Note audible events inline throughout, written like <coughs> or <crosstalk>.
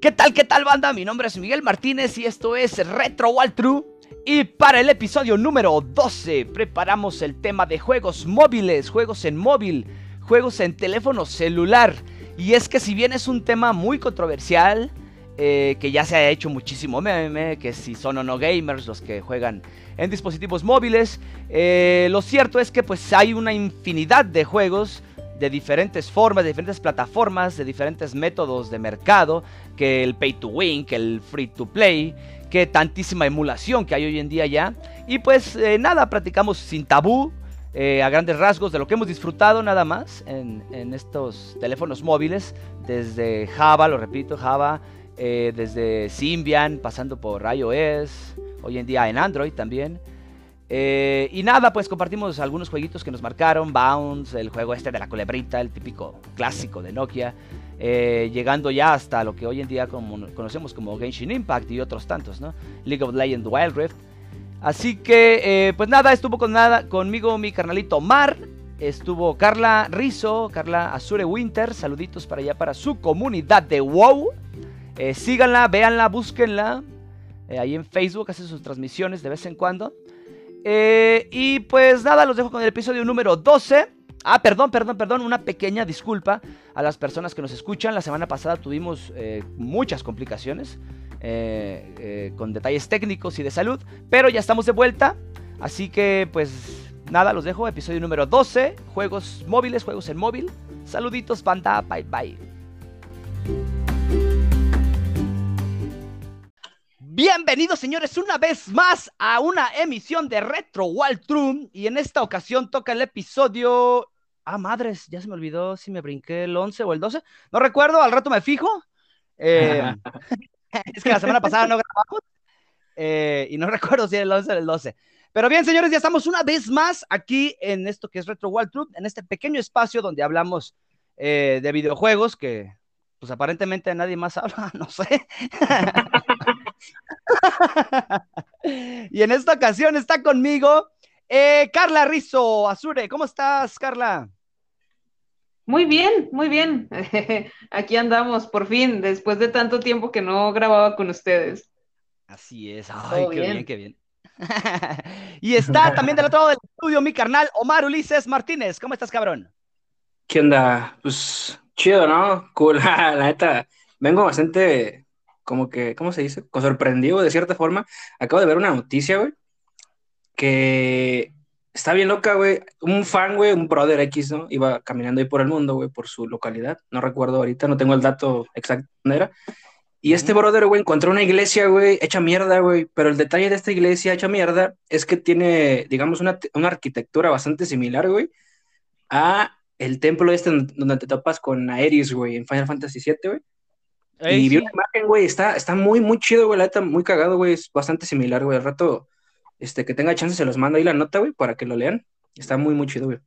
¿Qué tal, qué tal banda? Mi nombre es Miguel Martínez y esto es Retro Wall True. Y para el episodio número 12 preparamos el tema de juegos móviles, juegos en móvil, juegos en teléfono celular. Y es que si bien es un tema muy controversial, eh, que ya se ha hecho muchísimo meme, que si son o no gamers los que juegan en dispositivos móviles, eh, lo cierto es que pues hay una infinidad de juegos de diferentes formas, de diferentes plataformas, de diferentes métodos de mercado, que el pay to win, que el free to play, que tantísima emulación que hay hoy en día ya. Y pues eh, nada, practicamos sin tabú, eh, a grandes rasgos de lo que hemos disfrutado nada más en, estos teléfonos móviles, desde Java, lo repito, Java, eh, desde Symbian, pasando por iOS, hoy en día en Android también. Eh, y nada, pues compartimos algunos jueguitos que nos marcaron, Bounce, el juego este de la culebrita, el típico clásico de Nokia, eh, llegando ya hasta lo que hoy en día conocemos como Genshin Impact y otros tantos, ¿no? League of Legends Wild Rift. Así que, eh, pues nada, estuvo con nada, conmigo mi carnalito Mar, estuvo Carla Rizo, Carla Azure Winter, saluditos para allá para su comunidad de WoW. síganla, véanla, búsquenla. ahí en Facebook hace sus transmisiones de vez en cuando. Eh, y pues nada, los dejo con el episodio número 12. Ah, perdón, perdón, perdón, una pequeña disculpa a las personas que nos escuchan. La semana pasada tuvimos eh, muchas complicaciones eh, con detalles técnicos y de salud, pero ya estamos de vuelta. Así que pues nada, los dejo. Episodio número 12, juegos móviles, juegos en móvil. Saluditos, banda, bye bye. Bienvenidos señores una vez más a una emisión de Retro Wall True y en esta ocasión toca el episodio... Ah, madres, ya se me olvidó si me brinqué el 11 o el 12. No recuerdo, al rato me fijo. Eh, <laughs> es que la semana pasada no grabamos eh, y no <laughs> recuerdo si era el 11 o el 12. Pero bien, señores, ya estamos una vez más aquí en esto que es Retro Wall True, en este pequeño espacio donde hablamos eh, de videojuegos que pues aparentemente nadie más <laughs> habla, no sé. <laughs> y en esta ocasión está conmigo eh, Carla Rizo Azure. ¿Cómo estás, Carla? Muy bien, muy bien. <laughs> Aquí andamos, por fin, después de tanto tiempo que no grababa con ustedes. Así es. Ay, qué bien, qué bien. <laughs> y está también del otro lado del estudio mi carnal Omar Ulises Martínez. ¿Cómo estás, cabrón? ¿Qué onda? Pues chido, ¿no? Cool, la neta. Vengo bastante como que, ¿cómo se dice? Con sorprendido de cierta forma. Acabo de ver una noticia, güey, que está bien loca, güey. Un fan, güey, un brother X, ¿no? Iba caminando ahí por el mundo, güey, por su localidad. No recuerdo ahorita, no tengo el dato exacto dónde era. Y este brother, güey, encontró una iglesia, güey, hecha mierda, güey. Pero el detalle de esta iglesia hecha mierda es que tiene, digamos, una, una arquitectura bastante similar, güey, a el templo este donde te topas con Aeris, güey, en Final Fantasy VII, güey y vi una imagen, güey, está, está muy, muy chido, güey, la neta, muy cagado, güey, es bastante similar, güey, al rato, este, que tenga chance se los mando ahí la nota, güey, para que lo lean, está muy, muy chido, güey.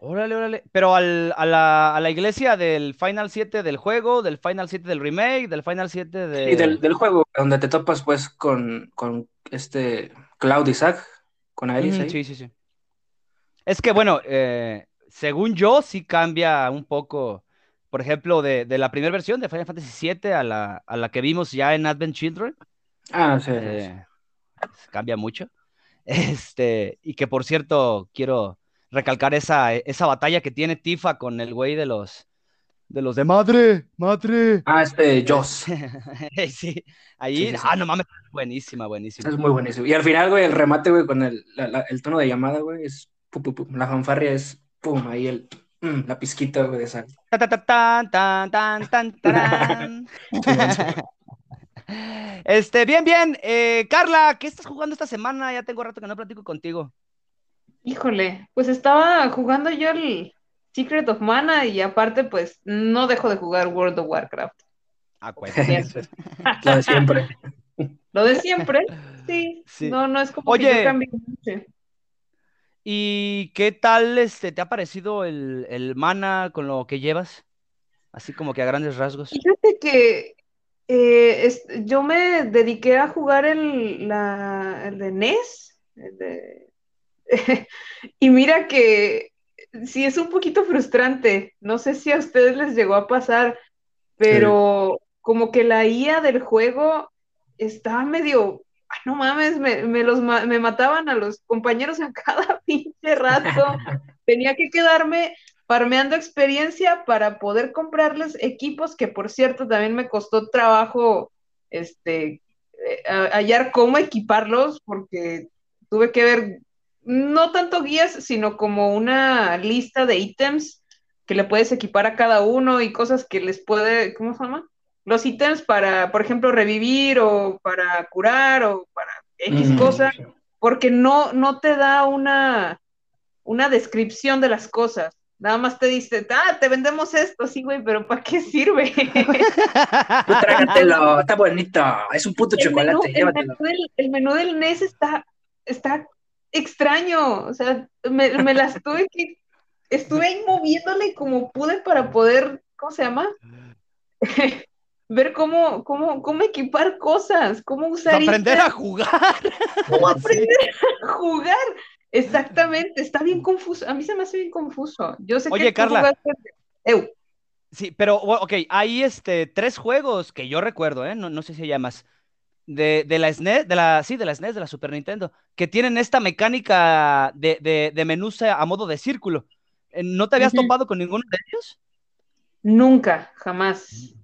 Órale, órale, pero al, a, la, a, la, iglesia del Final 7 del juego, del Final 7 del remake, del Final 7 de... Sí, del, del juego, donde te topas, pues, con, con este Cloud Isaac, con Aeris Sí, sí, sí. Es que, bueno, eh, según yo, sí cambia un poco por ejemplo, de, la primera versión de Final Fantasy VII a la, a la que vimos ya en Advent Children. Ah, sí. Eh, cambia mucho. <laughs> Este, y que por cierto, quiero recalcar esa, esa batalla que tiene Tifa con el güey de los de los de madre, madre. Ah, este Joss. <laughs> sí, ahí, ah, no mames, buenísima, buenísima. Es muy buenísimo. Y al final, güey, el remate, güey, con el, el tono de llamada, güey, es la fanfarria es pum, ahí el Mm, la pizquita, de sal. <laughs> este, bien, bien. Eh, Carla, ¿qué estás jugando esta semana? Ya tengo rato que no platico contigo. Híjole, pues estaba jugando yo el Secret of Mana y aparte, pues no dejo de jugar World of Warcraft. Ah, pues. <laughs> Lo de siempre. Lo de siempre, sí. No, no es como que yo cambie mucho. ¿Y qué tal este, te ha parecido el, mana con lo que llevas? Así como que a grandes rasgos. Fíjate que eh, yo me dediqué a jugar el, la, de NES. <laughs> y mira que sí es un poquito frustrante. No sé si a ustedes les llegó a pasar, pero como que la IA del juego estaba medio, no mames, me, los, me mataban a los compañeros a cada <laughs> pinche rato. Tenía que quedarme farmeando experiencia para poder comprarles equipos que por cierto también me costó trabajo este eh, hallar cómo equiparlos porque tuve que ver no tanto guías, sino como una lista de ítems que le puedes equipar a cada uno y cosas que les puede, ¿cómo se llama? Los ítems para, por ejemplo, revivir o para curar o para X cosa, porque no, no te da una, una descripción de las cosas. Nada más te dice, ah, te vendemos esto, sí, güey, pero ¿para qué sirve? Tú trágatelo, está bonito, es un puto chocolate, el menú, el menú, del, NES está, está extraño, o sea, me, me las tuve que, estuve ahí moviéndole como pude para poder, ¿cómo se llama? <laughs> Ver cómo, cómo, cómo equipar cosas, cómo usar. Aprender a jugar. ¿Cómo aprender a jugar? Exactamente, está bien confuso. A mí se me hace bien confuso. Yo sé Oye, que Carla. Sí, pero, ok, hay este, tres juegos que yo recuerdo, ¿eh? No, no sé si llamas. De, de, la SNES, de la, sí, de la SNES, de la Super Nintendo, que tienen esta mecánica de, de, de menús a modo de círculo. Eh, ¿No te habías topado con ninguno de ellos? Nunca, jamás.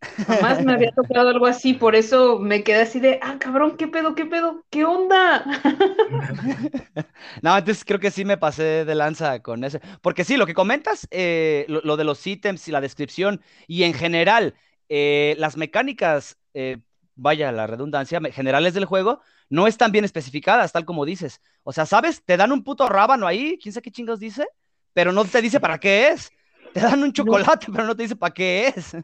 Jamás me había tocado algo así, por eso me quedé así de, ah, cabrón, ¿qué pedo, qué pedo? ¿Qué onda? <laughs> no, entonces creo que sí me pasé de lanza con ese. Porque sí, lo que comentas, eh, lo, de los ítems y la descripción, y en general, eh, las mecánicas, eh, vaya, la redundancia, generales del juego, no están bien especificadas, tal como dices. O sea, ¿sabes? Te dan un puto rábano ahí, quién sabe qué chingos dice, pero no te dice para qué es. Te dan un chocolate, pero no te dice para qué es.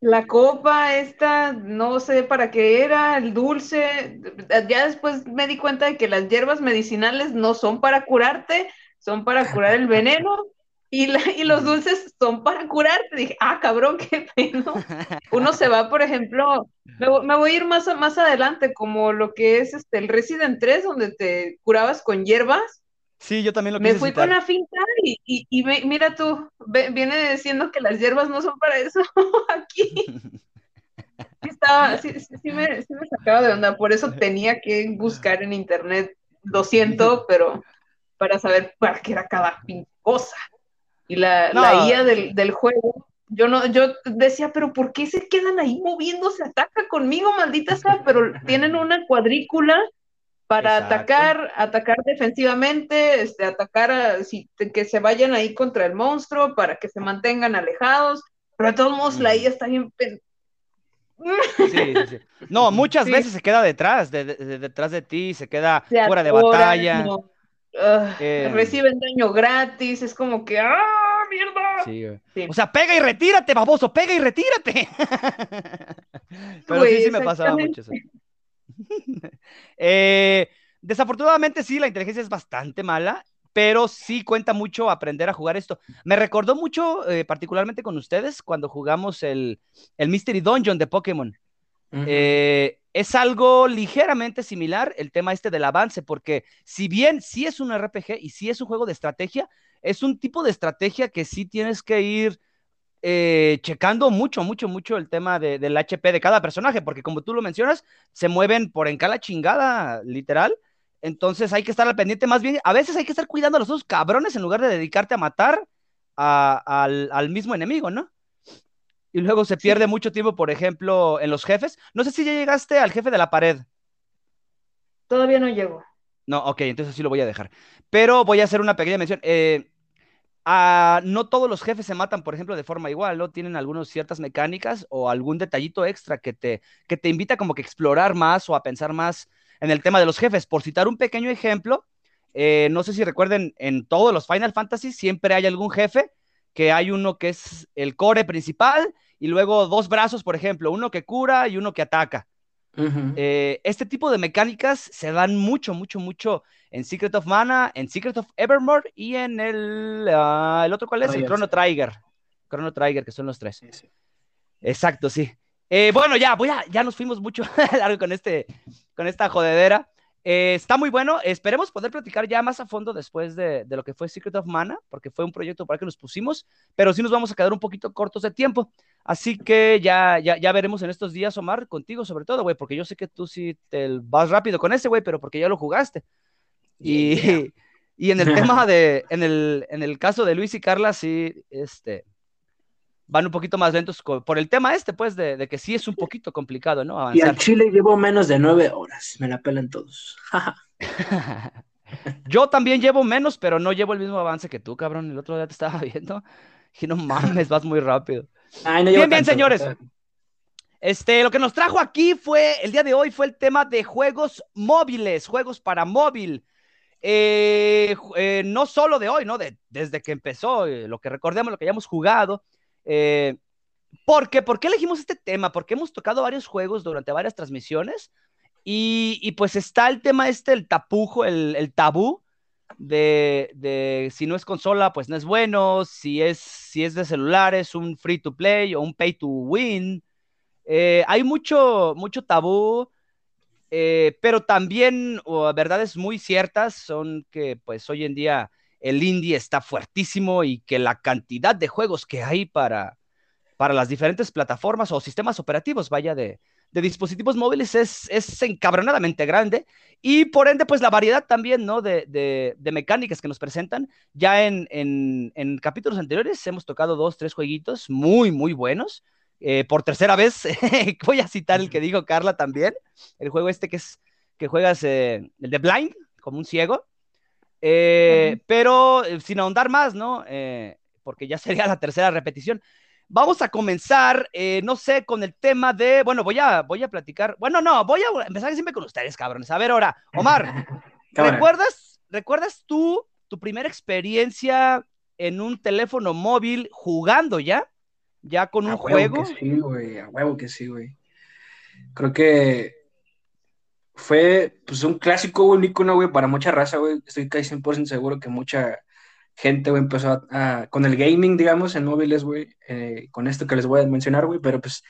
La copa esta, no sé para qué era, el dulce. Ya después me di cuenta de que las hierbas medicinales no son para curarte, son para curar el veneno. Y, y los dulces son para curarte. Dije, ah, cabrón, qué. Uno se va, por ejemplo, me, voy a ir más, más adelante, como lo que es este, el Resident 3, donde te curabas con hierbas Sí, yo también lo Me fui con la finta y, y, mira tú, viene diciendo que las hierbas no son para eso <laughs> aquí. Sí, estaba, sí, sí, me, sí, me, sacaba de onda, por eso tenía que buscar en internet, lo siento, pero para saber para qué era cada cosa. Y la, la IA del, del, juego, yo no, yo decía, pero ¿por qué se quedan ahí moviéndose? Ataca conmigo, maldita sea, pero tienen una cuadrícula para atacar, atacar defensivamente, este, atacar a, si, que se vayan ahí contra el monstruo, para que se mantengan alejados, pero de todos modos la IA está bien... Sí, sí, sí. No, <laughs> muchas veces se queda detrás, de, detrás de ti, se queda fuera de batalla. Eh, reciben daño gratis, es como que ¡ah, mierda! O sea, pega y retírate, baboso, pega y retírate. <laughs> Pero sí, sí me pasaba mucho eso. <laughs> Eh, desafortunadamente sí, la inteligencia es bastante mala, pero sí cuenta mucho aprender a jugar esto. Me recordó mucho, eh, particularmente con ustedes, cuando jugamos el, Mystery Dungeon de Pokémon. Eh, es algo ligeramente similar el tema este del avance, porque si bien sí es un RPG y sí es un juego de estrategia, es un tipo de estrategia que sí tienes que ir eh, checando mucho, mucho, mucho el tema del HP de cada personaje, porque como tú lo mencionas, se mueven por en cada chingada, literal. Entonces hay que estar al pendiente, más bien, a veces hay que estar cuidando a los dos cabrones en lugar de dedicarte a matar al, mismo enemigo, ¿no? Y luego se pierde mucho tiempo, por ejemplo, en los jefes. No sé si ya llegaste al jefe de la pared. Todavía no llego. No, ok, entonces sí lo voy a dejar. Pero voy a hacer una pequeña mención. Eh, Ah, no todos los jefes se matan, por ejemplo, de forma igual, ¿no? Tienen algunas ciertas mecánicas o algún detallito extra que te, que te invita como que a explorar más o a pensar más en el tema de los jefes. Por citar un pequeño ejemplo, eh, no sé si recuerden, en todos los Final Fantasy siempre hay algún jefe que hay uno que es el core principal y luego dos brazos, por ejemplo, uno que cura y uno que ataca. Eh, este tipo de mecánicas se dan mucho, mucho, mucho en Secret of Mana, en Secret of Evermore y en el, ah, el otro, ¿cuál es? el Chrono Trigger. Chrono Trigger, que son los tres. Exacto, sí. Eh, bueno, ya, voy a, ya nos fuimos mucho <laughs> largo con, este, con esta jodedera. Eh, está muy bueno. Esperemos poder platicar ya más a fondo después de, de, lo que fue Secret of Mana, porque fue un proyecto para que nos pusimos, pero sí nos vamos a quedar un poquito cortos de tiempo. Así que ya, ya, ya veremos en estos días, Omar, contigo sobre todo, güey, porque yo sé que tú sí te vas rápido con ese, güey, pero porque ya lo jugaste. Y, yeah. <laughs> y en el tema de, en el, en el caso de Luis y Carla, sí, este, van un poquito más lentos por el tema este, pues, de, de que sí es un poquito complicado, ¿no? Avanzar. Y al Chile llevo menos de nueve horas, me la pelan todos. <laughs> Yo también llevo menos, pero no llevo el mismo avance que tú, cabrón. El otro día te estaba <laughs> viendo y no mames, vas muy rápido. Ay, no bien, bien, tanto, señores. Este, lo que nos trajo aquí fue, el día de hoy fue el tema de juegos móviles, juegos para móvil. Eh, eh, no solo de hoy, ¿no? De, desde que empezó, eh, lo que recordemos, lo que hayamos jugado. Eh, ¿Por qué? ¿Por qué elegimos este tema? Porque hemos tocado varios juegos durante varias transmisiones y, y pues está el tema este, el tapujo, el, el tabú de, de, si no es consola, pues no es bueno, si es, si es de celulares, un free to play o un pay to win. Eh, hay mucho, mucho tabú, eh, pero también verdades muy ciertas son que pues hoy en día el indie está fuertísimo y que la cantidad de juegos que hay para, para las diferentes plataformas o sistemas operativos, vaya, de, dispositivos móviles es, es, encabronadamente grande y por ende, pues la variedad también, ¿no? De, de, mecánicas que nos presentan. Ya en, en, en, capítulos anteriores hemos tocado dos, tres jueguitos muy, muy buenos. Eh, por tercera vez <laughs> voy a citar el que dijo Carla también, el juego este que es que juegas, eh, el de Blind, como un ciego. Eh, uh -huh. Pero eh, sin ahondar más, ¿no? Eh, porque ya <laughs> sería la tercera repetición. Vamos a comenzar, eh, no sé, con el tema de, bueno, voy a, voy a platicar, bueno, no, voy a empezar siempre con ustedes, cabrones. A ver, ahora, Omar, <laughs> ¿recuerdas, ¿recuerdas tú tu primera experiencia en un teléfono móvil jugando ya? ¿Ya con un a juego? Que sí, güey, a huevo que sí, güey. Creo que fue, pues, un clásico, güey, un icono, güey, para mucha raza, güey. Estoy casi 100% seguro que mucha gente, güey, empezó a, a, con el gaming, digamos, en móviles, güey, eh, con esto que les voy a mencionar, güey, pero pues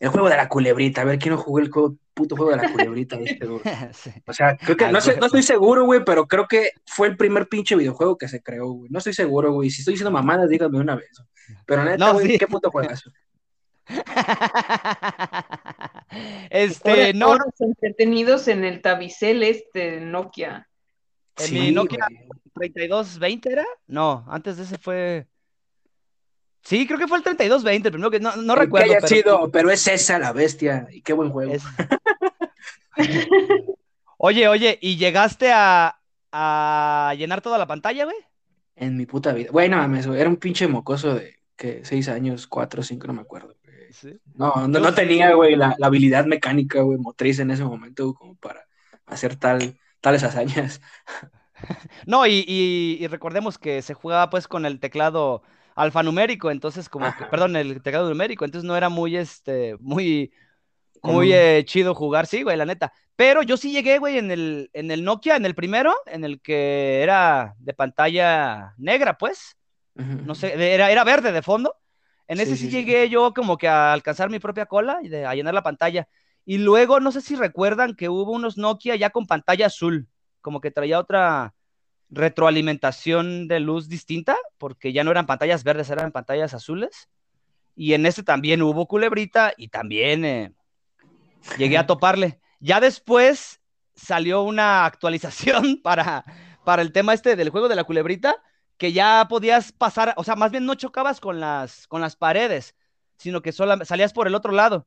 el juego de la culebrita, a ver, ¿quién no jugó el juego, puto juego de la culebrita? Este, <laughs> sí. O sea, creo que, no, sé, no estoy seguro, güey, pero creo que fue el primer pinche videojuego que se creó, güey. No estoy seguro, güey. Si estoy diciendo mamadas, díganme una vez. Pero neta, güey, no, sí. ¿qué puto juegazo? <laughs> este, no. entretenidos en el tabicel este Nokia. En sí, mi Nokia wey. 3220 era? No, antes de ese fue. Sí, creo que fue el 3220, el primero que no, no recuerdo. Que haya pero... sido, pero es esa la bestia. Y qué buen juego. Es... oye, oye, ¿y llegaste a, a llenar toda la pantalla, güey? En mi puta vida. Güey, no mames, güey. Era un pinche mocoso de que seis años, cuatro, cinco, no me acuerdo. ¿Sí? No, no, no, tenía, güey, la, la, habilidad mecánica, güey, motriz en ese momento, como para hacer tal, tales hazañas. <laughs> No, y, y, y, recordemos que se jugaba pues con el teclado alfanumérico, entonces como que, perdón, el teclado numérico, entonces no era muy, este, muy, muy eh, chido jugar, sí, güey, la neta. Pero yo sí llegué, güey, en el, en el Nokia, en el primero, en el que era de pantalla negra, pues. Uh -huh. No sé, era, era verde de fondo. En ese sí, llegué yo como que a alcanzar mi propia cola y de, a llenar la pantalla. Y luego, no sé si recuerdan que hubo unos Nokia ya con pantalla azul, como que traía otra retroalimentación de luz distinta, porque ya no eran pantallas verdes, eran pantallas azules. Y en ese también hubo culebrita y también eh, llegué a <laughs> toparle. Ya después salió una actualización <laughs> para, para el tema este del juego de la culebrita, que ya podías pasar, o sea, más bien no chocabas con las, con las paredes, sino que solo salías por el otro lado.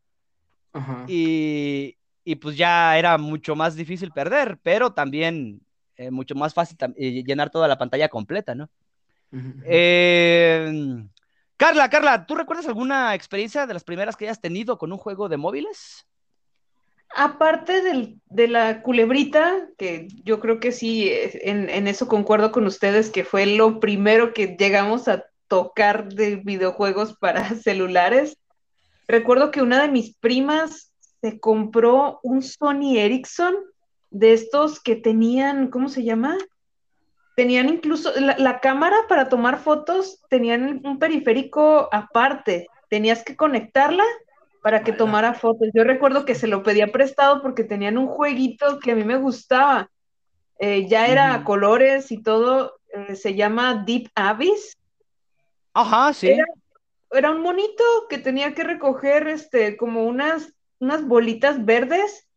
Y, y, pues ya era mucho más difícil perder, pero también eh, mucho más fácil eh, llenar toda la pantalla completa, ¿no? Eh, Carla, Carla, ¿tú recuerdas alguna experiencia de las primeras que hayas tenido con un juego de móviles? Aparte del, de la culebrita, que yo creo que sí, en, en, eso concuerdo con ustedes, que fue lo primero que llegamos a tocar de videojuegos <laughs> para celulares. Recuerdo que una de mis primas se compró un Sony Ericsson de estos que tenían, ¿cómo se llama? Tenían incluso la, la cámara para tomar fotos, tenían un periférico aparte, tenías que conectarla para que tomara fotos. Yo recuerdo que se lo pedía prestado porque tenían un jueguito que a mí me gustaba eh, ya era colores y todo, eh, se llama Deep Abyss. Ajá, sí. Era, era un monito que tenía que recoger este, como unas, unas bolitas verdes,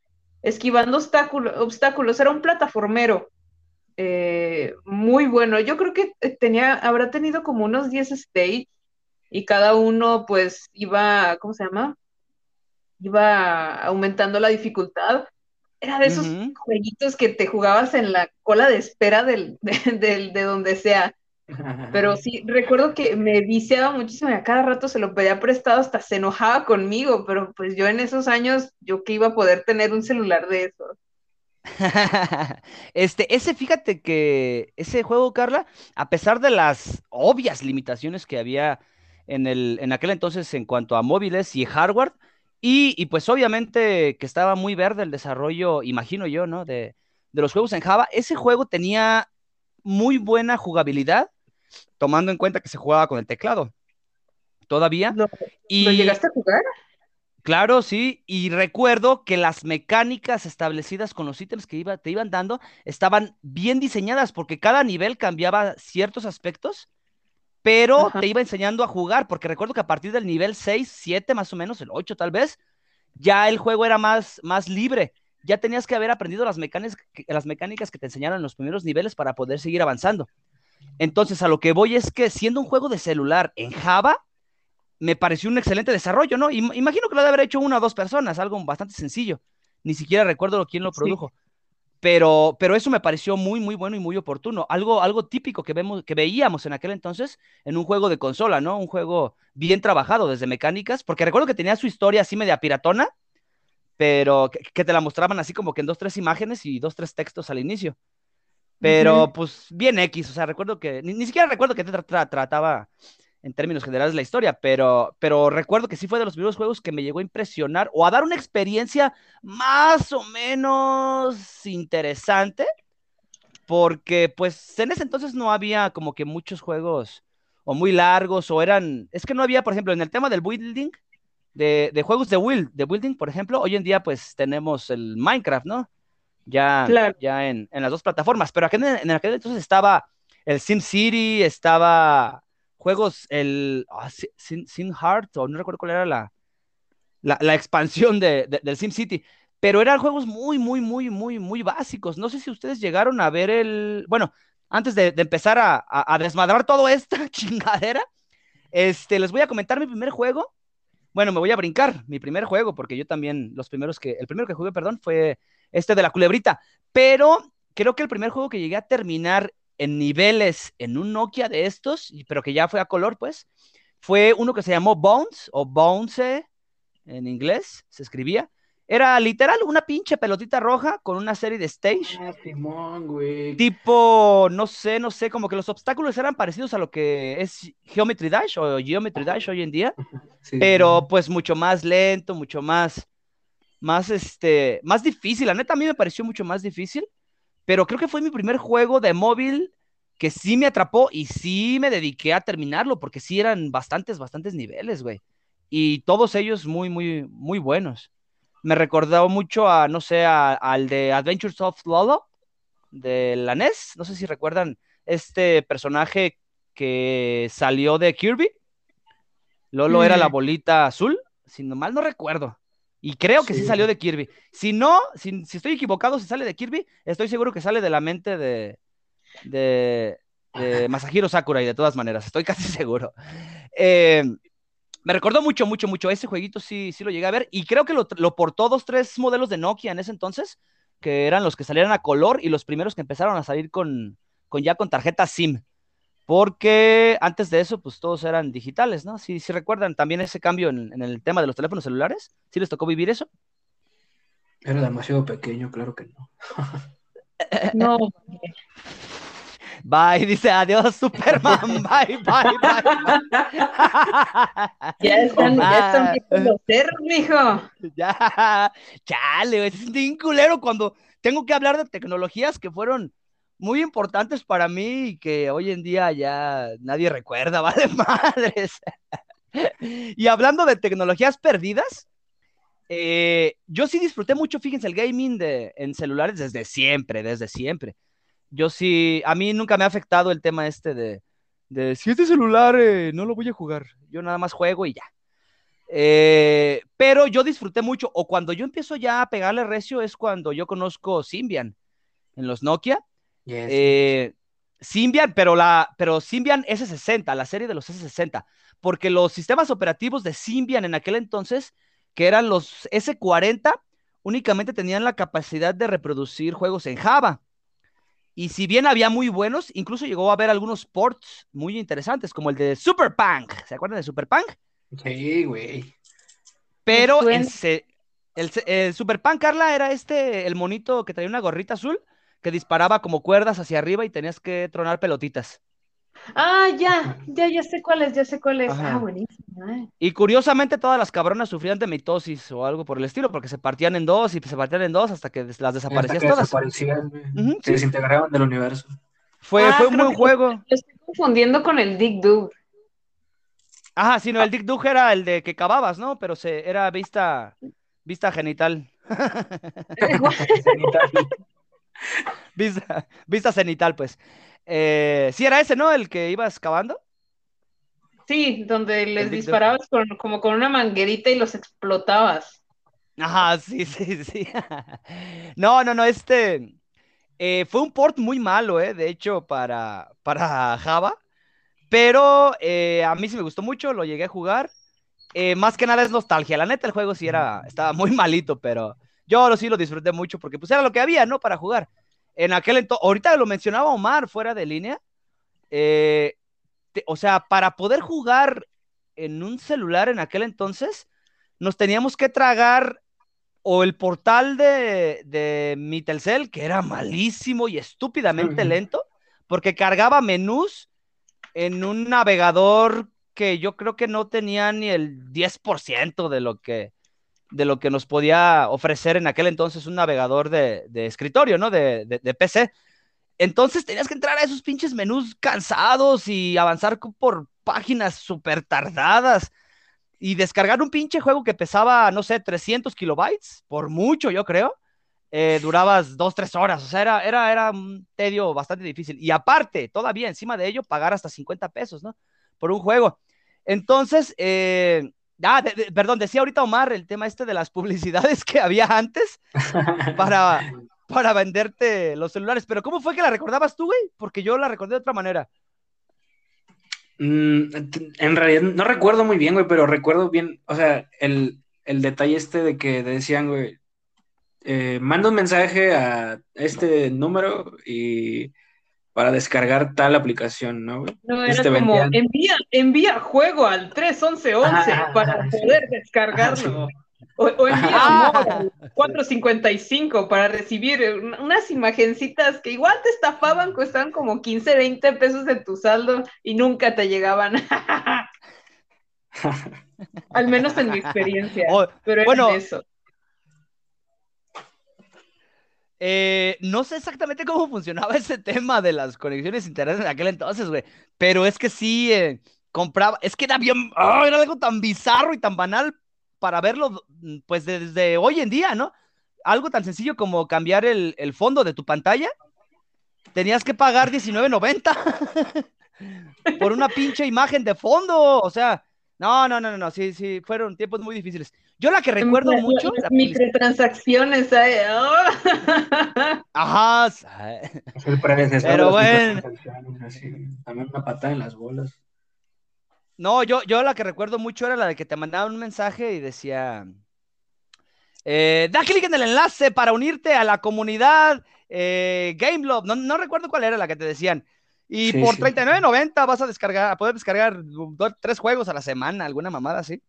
esquivando obstáculo- obstáculos. Era un plataformero. eh, muy bueno. Yo creo que tenía, habrá tenido como unos 10 stage y cada uno pues iba, ¿cómo se llama? Iba aumentando la dificultad. Era de esos jueguitos que te jugabas en la cola de espera del, de, del- de donde sea. Pero <laughs> sí, recuerdo que me viciaba muchísimo y a cada rato se lo pedía prestado, hasta se enojaba conmigo, pero pues yo en esos años, yo que iba a poder tener un celular de esos. <laughs> Este, ese, fíjate que ese juego, Carla, a pesar de las obvias limitaciones que había en el, en aquel entonces en cuanto a móviles y hardware, y, y pues obviamente que estaba muy verde el desarrollo, imagino yo, ¿no? De, de los juegos en Java, ese juego tenía muy buena jugabilidad, tomando en cuenta que se jugaba con el teclado todavía. ¿Lo, llegaste a jugar? Claro, sí, y recuerdo que las mecánicas establecidas con los ítems que iba, te iban dando estaban bien diseñadas porque cada nivel cambiaba ciertos aspectos, pero Ajá. te iba enseñando a jugar, porque recuerdo que a partir del nivel 6, 7 más o menos, el 8 tal vez, ya el juego era más, más libre. Ya tenías que haber aprendido las mecánicas, que- las mecánicas que te enseñaron en los primeros niveles para poder seguir avanzando. Entonces, a lo que voy es que siendo un juego de celular en Java, me pareció un excelente desarrollo, ¿no? Im- imagino que lo debe haber hecho una o dos personas, algo bastante sencillo. Ni siquiera recuerdo quién lo Sí. Pero, pero eso me pareció muy, muy bueno y muy oportuno. Algo, algo típico que, vemos, que veíamos en aquel entonces en un juego de consola, ¿no? Un juego bien trabajado desde mecánicas, porque recuerdo que tenía su historia así media piratona, pero que, que te la mostraban así como que en dos, tres imágenes y dos, tres textos al inicio. Pero pues bien X, o sea, recuerdo que, ni, ni siquiera recuerdo que te tra- tra- trataba en términos generales la historia, pero, pero recuerdo que sí fue de los primeros juegos que me llegó a impresionar o a dar una experiencia más o menos interesante, porque pues en ese entonces no había como que muchos juegos o muy largos o eran, es que no había, por ejemplo, en el tema del building, de, de juegos de build, de building, por ejemplo, hoy en día pues tenemos el Minecraft, ¿no? Ya, Claro. ya en, en las dos plataformas, pero aquel, en aquel entonces estaba el SimCity, estaba juegos, el ah, Sin, Heart, o no recuerdo cuál era la, la, expansión de, de- del SimCity, pero eran juegos muy, muy, muy, muy, muy básicos. No sé si ustedes llegaron a ver el, bueno, antes de, de empezar a, a- a desmadrar toda esta <laughs> chingadera, este, les voy a comentar mi primer juego. Bueno, me voy a brincar mi primer juego, porque yo también, los primeros que, el primero que jugué, perdón, fue este de la culebrita, pero creo que el primer juego que llegué a terminar en niveles en un Nokia de estos, pero que ya fue a color, pues, fue uno que se llamó Bones, o Bounce en inglés, se escribía. Era literal una pinche pelotita roja con una serie de stage. Ah, Simón, güey. Tipo, no sé, no sé, como que los obstáculos eran parecidos a lo que es Geometry Dash o Geometry Dash hoy en día, <laughs> Sí, pero pues mucho más lento, mucho más, más, este, más difícil. La neta a mí me pareció mucho más difícil, pero creo que fue mi primer juego de móvil que sí me atrapó y sí me dediqué a terminarlo, porque sí eran bastantes, bastantes niveles, güey. Y todos ellos muy, muy, muy buenos. Me recordó mucho a, no sé, a- al de Adventures of Lolo, de la NES. No sé si recuerdan este personaje que salió de Kirby. Lolo era la Mm. bolita azul, si no mal no recuerdo. Y creo que sí, Sí. salió de Kirby. Si no, si, si estoy equivocado, si sale de Kirby, estoy seguro que sale de la mente de, de, de Masahiro Sakurai, de todas maneras, estoy <laughs> casi seguro. Eh, me recordó mucho, mucho, mucho. Ese jueguito sí, sí lo llegué a ver. Y creo que lo, lo portó dos, tres modelos de Nokia en ese entonces, que eran los que salieron a color y los primeros que empezaron a salir con, con ya con tarjeta SIM. Porque antes de eso, pues todos eran digitales, ¿no? Si recuerdan también ese cambio en, en, el tema de los teléfonos celulares, ¿sí les tocó vivir eso? Era demasiado pequeño, claro que no. <laughs> No, Bye, dice adiós, Superman. <laughs> Bye, bye, bye. <laughs> ya están, ya están cerros, mijo. ya, chale, siente bien culero cuando tengo que hablar de tecnologías que fueron muy importantes para mí y que hoy en día ya nadie recuerda, <laughs> vale madres. y hablando de tecnologías perdidas, eh, yo sí disfruté mucho, fíjense, el gaming de, en celulares desde siempre, desde siempre. yo sí, a mí nunca me ha afectado el tema este de, de si este celular eh, no lo voy a jugar, yo nada más juego y ya. Eh, pero yo disfruté mucho, o cuando yo empiezo ya a pegarle recio es cuando yo conozco Symbian en los Nokia. Eh, Symbian, pero, la, pero Symbian S60, la serie de los S60, porque los sistemas operativos de Symbian en aquel entonces, que eran los S40, únicamente tenían la capacidad de reproducir juegos en Java. Y si bien había muy buenos, incluso llegó a haber algunos ports muy interesantes, como el de Super Punk. ¿Se acuerdan de Super Punk? Sí, güey. Pero el, el, Super Punk, Carla, era este, el monito que traía una gorrita azul que disparaba como cuerdas hacia arriba y tenías que tronar pelotitas. Ah, ya, ya, ya sé cuál es, ya sé cuál es. Ah, buenísimo. Eh. Y curiosamente todas las cabronas sufrían de mitosis o algo por el estilo, porque se partían en dos y se partían en dos hasta que las desaparecías todas. Desaparecían, se desintegraban del universo. Fue, ah, fue un buen juego. Lo estoy confundiendo con el Dick Dug. Ajá, sí, no, el Dick Dug era el de que cavabas, ¿no? Pero se, era vista, vista genital. <laughs> <laughs> vista, vista cenital, pues. Eh, sí, era ese, ¿no? El que ibas cavando. Sí, donde les disparabas como con una manguerita y los explotabas. Ajá, sí, <laughs> sí, sí. no, no, no, este eh, fue un port muy malo, ¿eh? De hecho, para, para Java. Pero eh, a mí sí me gustó mucho, lo llegué a jugar. más que nada es nostalgia. La neta, el juego sí era, estaba muy <laughs> malito, pero yo sí lo disfruté mucho porque pues era lo que había, ¿no? Para jugar en aquel entonces, ahorita lo mencionaba Omar fuera de línea, eh, o sea, para poder jugar en un celular en aquel entonces, nos teníamos que tragar o el portal de, de mi Telcel, que era malísimo y estúpidamente lento, porque cargaba menús en un navegador que yo creo que no tenía ni el 10% de lo que de lo que nos podía ofrecer en aquel entonces un navegador de, escritorio, ¿no? De, PC. Entonces tenías que entrar a esos pinches menús cansados y avanzar por páginas súper tardadas y descargar un pinche juego que pesaba, no sé, 300 kilobytes, por mucho, yo creo. Eh, durabas dos, tres horas, o sea, era, era, era un tedio bastante difícil. Y aparte, todavía encima de ello, pagar hasta 50 pesos, ¿no? Por un juego. Entonces, eh, Ah, perdón, decía ahorita Omar el tema este de las publicidades que había antes para, para venderte los celulares. Pero ¿cómo fue que la recordabas tú, güey? Porque yo la recordé de otra manera. Mm, en realidad no recuerdo muy bien, güey, pero recuerdo bien, o sea, el, detalle este de que decían, güey, eh, manda un mensaje a este número y para descargar tal aplicación, ¿no? No, era como envía, envía juego al 31111 para poder descargarlo. O, envía 455 para recibir unas imagencitas que igual te estafaban, costaban como 15, 20 pesos en tu saldo y nunca te llegaban. <laughs> Al menos en mi experiencia. pero bueno, eso. Eh, no sé exactamente cómo <laughs> funcionaba ese tema de las conexiones internet en aquel entonces, güey. Pero es que sí, eh, compraba. Es que era bien. era algo tan bizarro y tan banal para verlo, mm, pues desde hoy en día, ¿no? Algo tan sencillo como cambiar el, fondo de tu pantalla. Tenías que pagar $19.90 <laughs> por una pinche imagen de fondo. O sea, no, no, no, no, sí, sí, fueron tiempos muy difíciles. Yo la que recuerdo mucho. Las microtransacciones, ¿eh? <laughs> Ajá. el Pero bueno. También una patada en las bolas. No, yo, yo la que recuerdo mucho era la de que te mandaban un mensaje y decía. Eh, da clic en el enlace para unirte a la comunidad eh, GameLove. No, no recuerdo cuál era la que te decían. Y por $39.90 vas a descargar, a poder descargar tres juegos a la semana, alguna mamada así.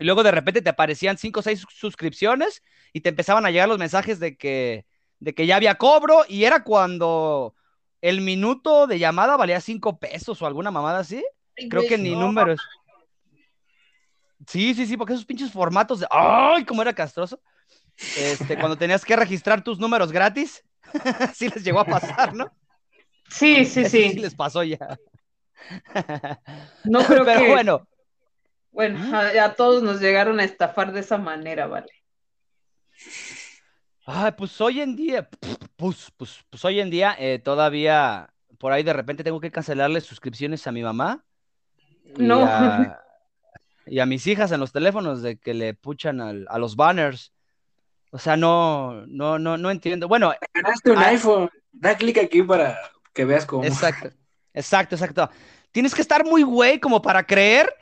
Y luego de repente te aparecían cinco o seis suscripciones y te empezaban a llegar los mensajes de que, de que ya había cobro y era cuando el minuto de llamada valía cinco pesos o alguna mamada así. Creo que ni números. Sí, sí, sí, porque esos pinches formatos de. ¡Ay! ¿Cómo era castroso? Este, cuando tenías que registrar tus números gratis, <laughs> sí les llegó a pasar, ¿no? Sí, sí, sí. Sí les pasó ya. No creo <laughs> Pero bueno, bueno, a, todos nos llegaron a estafar de esa manera, ¿vale? Ay, pues hoy en día, Pues, pues, pues hoy en día eh, todavía por ahí de repente tengo que cancelarle suscripciones a mi mamá. Y No. A, <laughs> y a mis hijas en los teléfonos de que le puchan al- a los banners. O sea, no, no, no, no entiendo. Bueno, Ganaste un Ah. iPhone. Da clic aquí para que veas cómo. exacto, exacto, exacto. Tienes que estar muy güey como para creer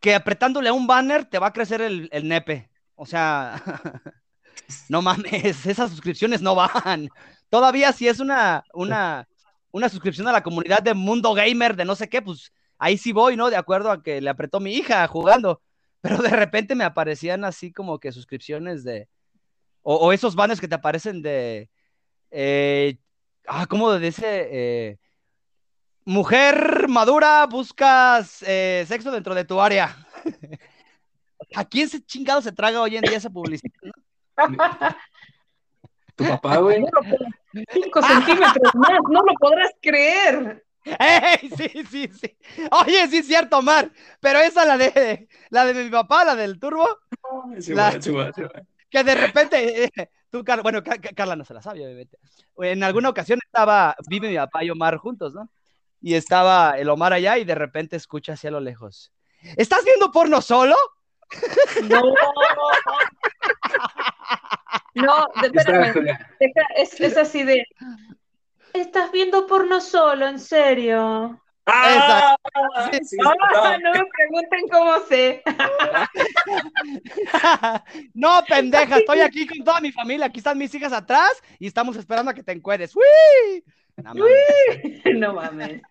que apretándole a un banner te va a crecer el, nepe. O sea, <laughs> no mames, esas suscripciones no van. Todavía si es una, una, una suscripción a la comunidad de Mundo Gamer, de no sé qué, pues ahí sí voy, ¿no? De acuerdo a que le apretó mi hija jugando. Pero de repente me aparecían así como que suscripciones de. O, o esos banners que te aparecen de. eh, ah, ¿cómo dice? Eh, mujer madura, buscas eh, sexo dentro de tu área. <laughs> ¿A quién se chingado se traga hoy en día esa publicidad? no? <laughs> Tu papá, güey. No lo puedo- Cinco centímetros más, no lo podrás creer. <laughs> ¡Ey! Sí, sí, sí. Oye, sí es cierto, Omar. Pero esa la de la de mi papá, la del turbo, Sí, La- sí, que de repente, eh, tú, Carla, bueno, Ca- Ca- Carla no se la sabe, obviamente. En alguna ocasión estaba, vive mi papá y Omar juntos, ¿no? Y estaba el Omar allá y de repente escucha hacia lo lejos. ¿Estás viendo porno solo? No. No, espérame. Es, es así de. Estás viendo porno solo, en serio. ¡Ah! Sí, Ah, no. no me pregunten cómo sé. <laughs> no, pendeja, estoy aquí con toda mi familia. Aquí están mis hijas atrás y estamos esperando a que te encuentres. ¡Uy! No mames. <laughs> No mames.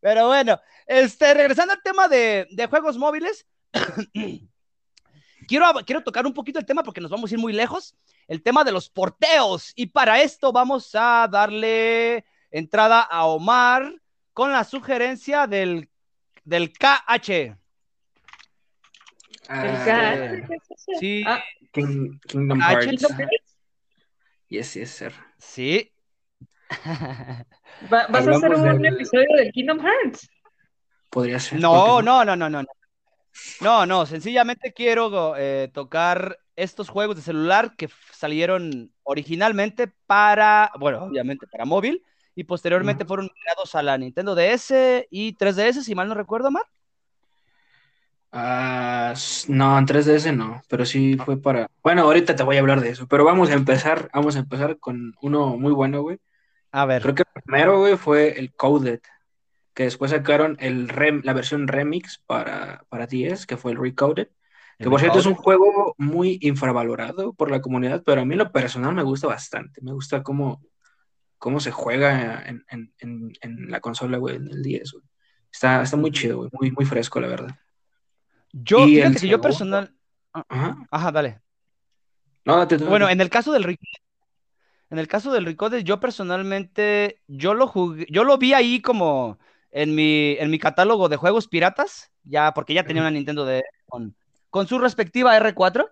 Pero bueno, este, regresando al tema de, de juegos móviles, <coughs> quiero, quiero tocar un poquito el tema porque nos vamos a ir muy lejos, el tema de los porteos. Y para esto vamos a darle entrada a Omar con la sugerencia del, del KH. Ah, El Sí, Ah, King- Kingdom Ah, Hearts. Kingdom Hearts. Yes, yes, sir. sí. <laughs> Va- ¿Vas a hacer un del- episodio de Kingdom Hearts? Podría ser. No, ¿por qué no, no, no, no. no. No, no, sencillamente quiero eh, tocar estos juegos de celular que salieron originalmente para, bueno, obviamente para móvil y posteriormente fueron migrados a la Nintendo DS y 3DS, si mal no recuerdo, Mar. Ah, no, en 3DS no, pero sí fue para. Bueno, ahorita te voy a hablar de eso, pero vamos a empezar, vamos a empezar con uno muy bueno, güey. A ver. Creo que el primero, güey, fue el Coded, que después sacaron el rem- la versión remix para, para 10, que fue el Recoded, que por cierto es un juego muy infravalorado por la comunidad, pero a mí en lo personal me gusta bastante, me gusta cómo, cómo se juega en, en- en- en la consola, güey, en el 10, güey. Está, está muy chido, güey, muy, muy fresco, la verdad. Yo, y fíjate que yo personal. Ajá. Ajá, dale. No, Bueno, en el caso del en el caso del Recoded, yo personalmente, yo lo jugué, yo lo vi ahí como en mi, en mi catálogo de juegos piratas, ya, porque ya tenía una Nintendo de, con, con su respectiva R4,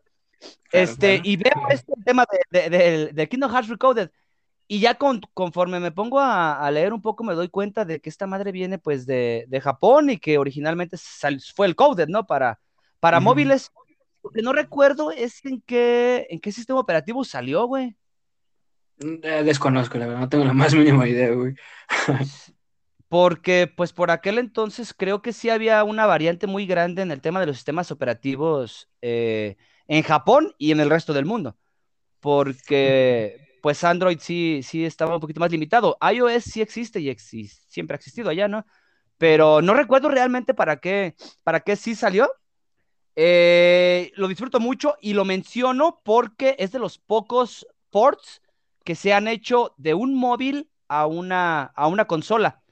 este, claro. y veo este tema de, de- de- de Kingdom Hearts Recoded, y ya con- conforme me pongo a, a leer un poco, me doy cuenta de que esta madre viene pues de, de Japón y que originalmente sal- fue el Coded, ¿no? Para, para móviles. Lo que no recuerdo es en qué, en qué sistema operativo salió, güey. Eh, desconozco, la verdad, no tengo la más mínima idea, güey. <laughs> Porque, pues por aquel entonces creo que sí había una variante muy grande en el tema de los sistemas operativos eh, en Japón y en el resto del mundo. Porque, pues Android sí, sí estaba un poquito más limitado. iOS sí existe y exi- siempre ha existido allá, ¿no? Pero no recuerdo realmente para qué, para qué sí salió. Eh, lo disfruto mucho y lo menciono porque es de los pocos ports que se han hecho de un móvil a una, a una consola.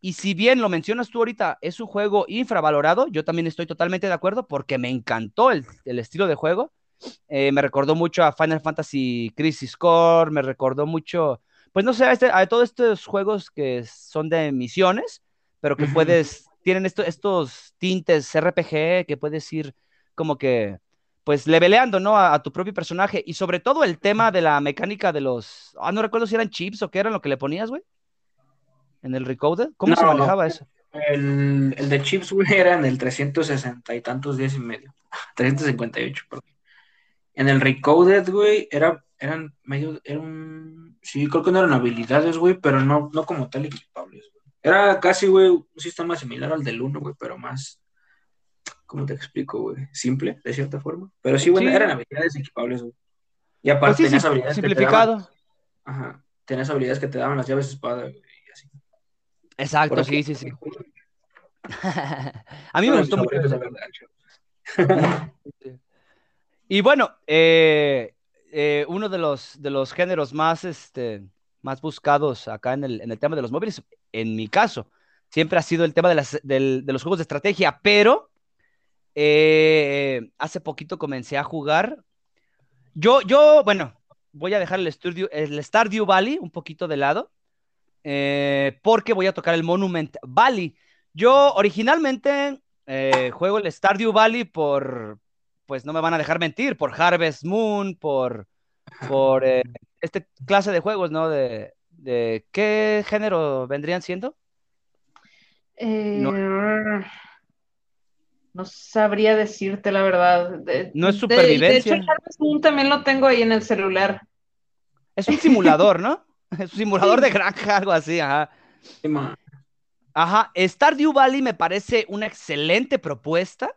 Y si bien lo mencionas tú ahorita, es un juego infravalorado, yo también estoy totalmente de acuerdo porque me encantó el, el estilo de juego. Eh, me recordó mucho a Final Fantasy Crisis Core, me recordó mucho, pues no sé, a, este- a todos estos juegos que son de misiones, pero que puedes, tienen esto- estos tintes RPG que puedes ir como que, pues leveleando, ¿no? A, a tu propio personaje. Y sobre todo el tema de la mecánica de los, ah, no recuerdo si eran chips o qué eran lo que le ponías, güey. En el Recoded, ¿cómo se No. manejaba eso? El, el de chips, güey, era en el 360 y tantos días y medio. 358, perdón. En el Recoded, güey, era, eran medio, era un, sí, creo que no eran habilidades, güey, pero no, no como tal equipables, güey. Era casi, güey, un sistema similar al del 1, güey, pero más, ¿cómo te explico, güey? Simple, de cierta forma. Pero sí, güey, Sí. eran habilidades equipables, güey. Y Pues aparte sí, tenías sim- habilidades que te simplificado. daban, ajá, tenías habilidades que te daban las llaves de espada, güey, y así. Exacto, sí, sí, sí. <laughs> A mí me gustó mucho. <laughs> favoritos, ese. de verdad, chavos. Y bueno, eh, eh, uno de los, de los géneros más, este, más buscados acá en el, en el tema de los móviles, en mi caso, siempre ha sido el tema de, las, del- de los juegos de estrategia, pero eh, hace poquito comencé a jugar. Yo, yo, bueno, voy a dejar el, estudio, el Stardew Valley un poquito de lado, porque voy a tocar el Monument Valley. Yo originalmente juego el Stardew Valley por, pues no me van a dejar mentir, por Harvest Moon, por, por eh, este clase de juegos, ¿no? De, de qué género vendrían siendo. Eh, No. no. sabría decirte la verdad. De- No es de- supervivencia. De, hecho, el Harvest Moon también lo tengo ahí en el celular. Es un simulador, ¿no? <laughs> Es un simulador de granja, algo así, ajá. Ajá, Stardew Valley me parece una excelente propuesta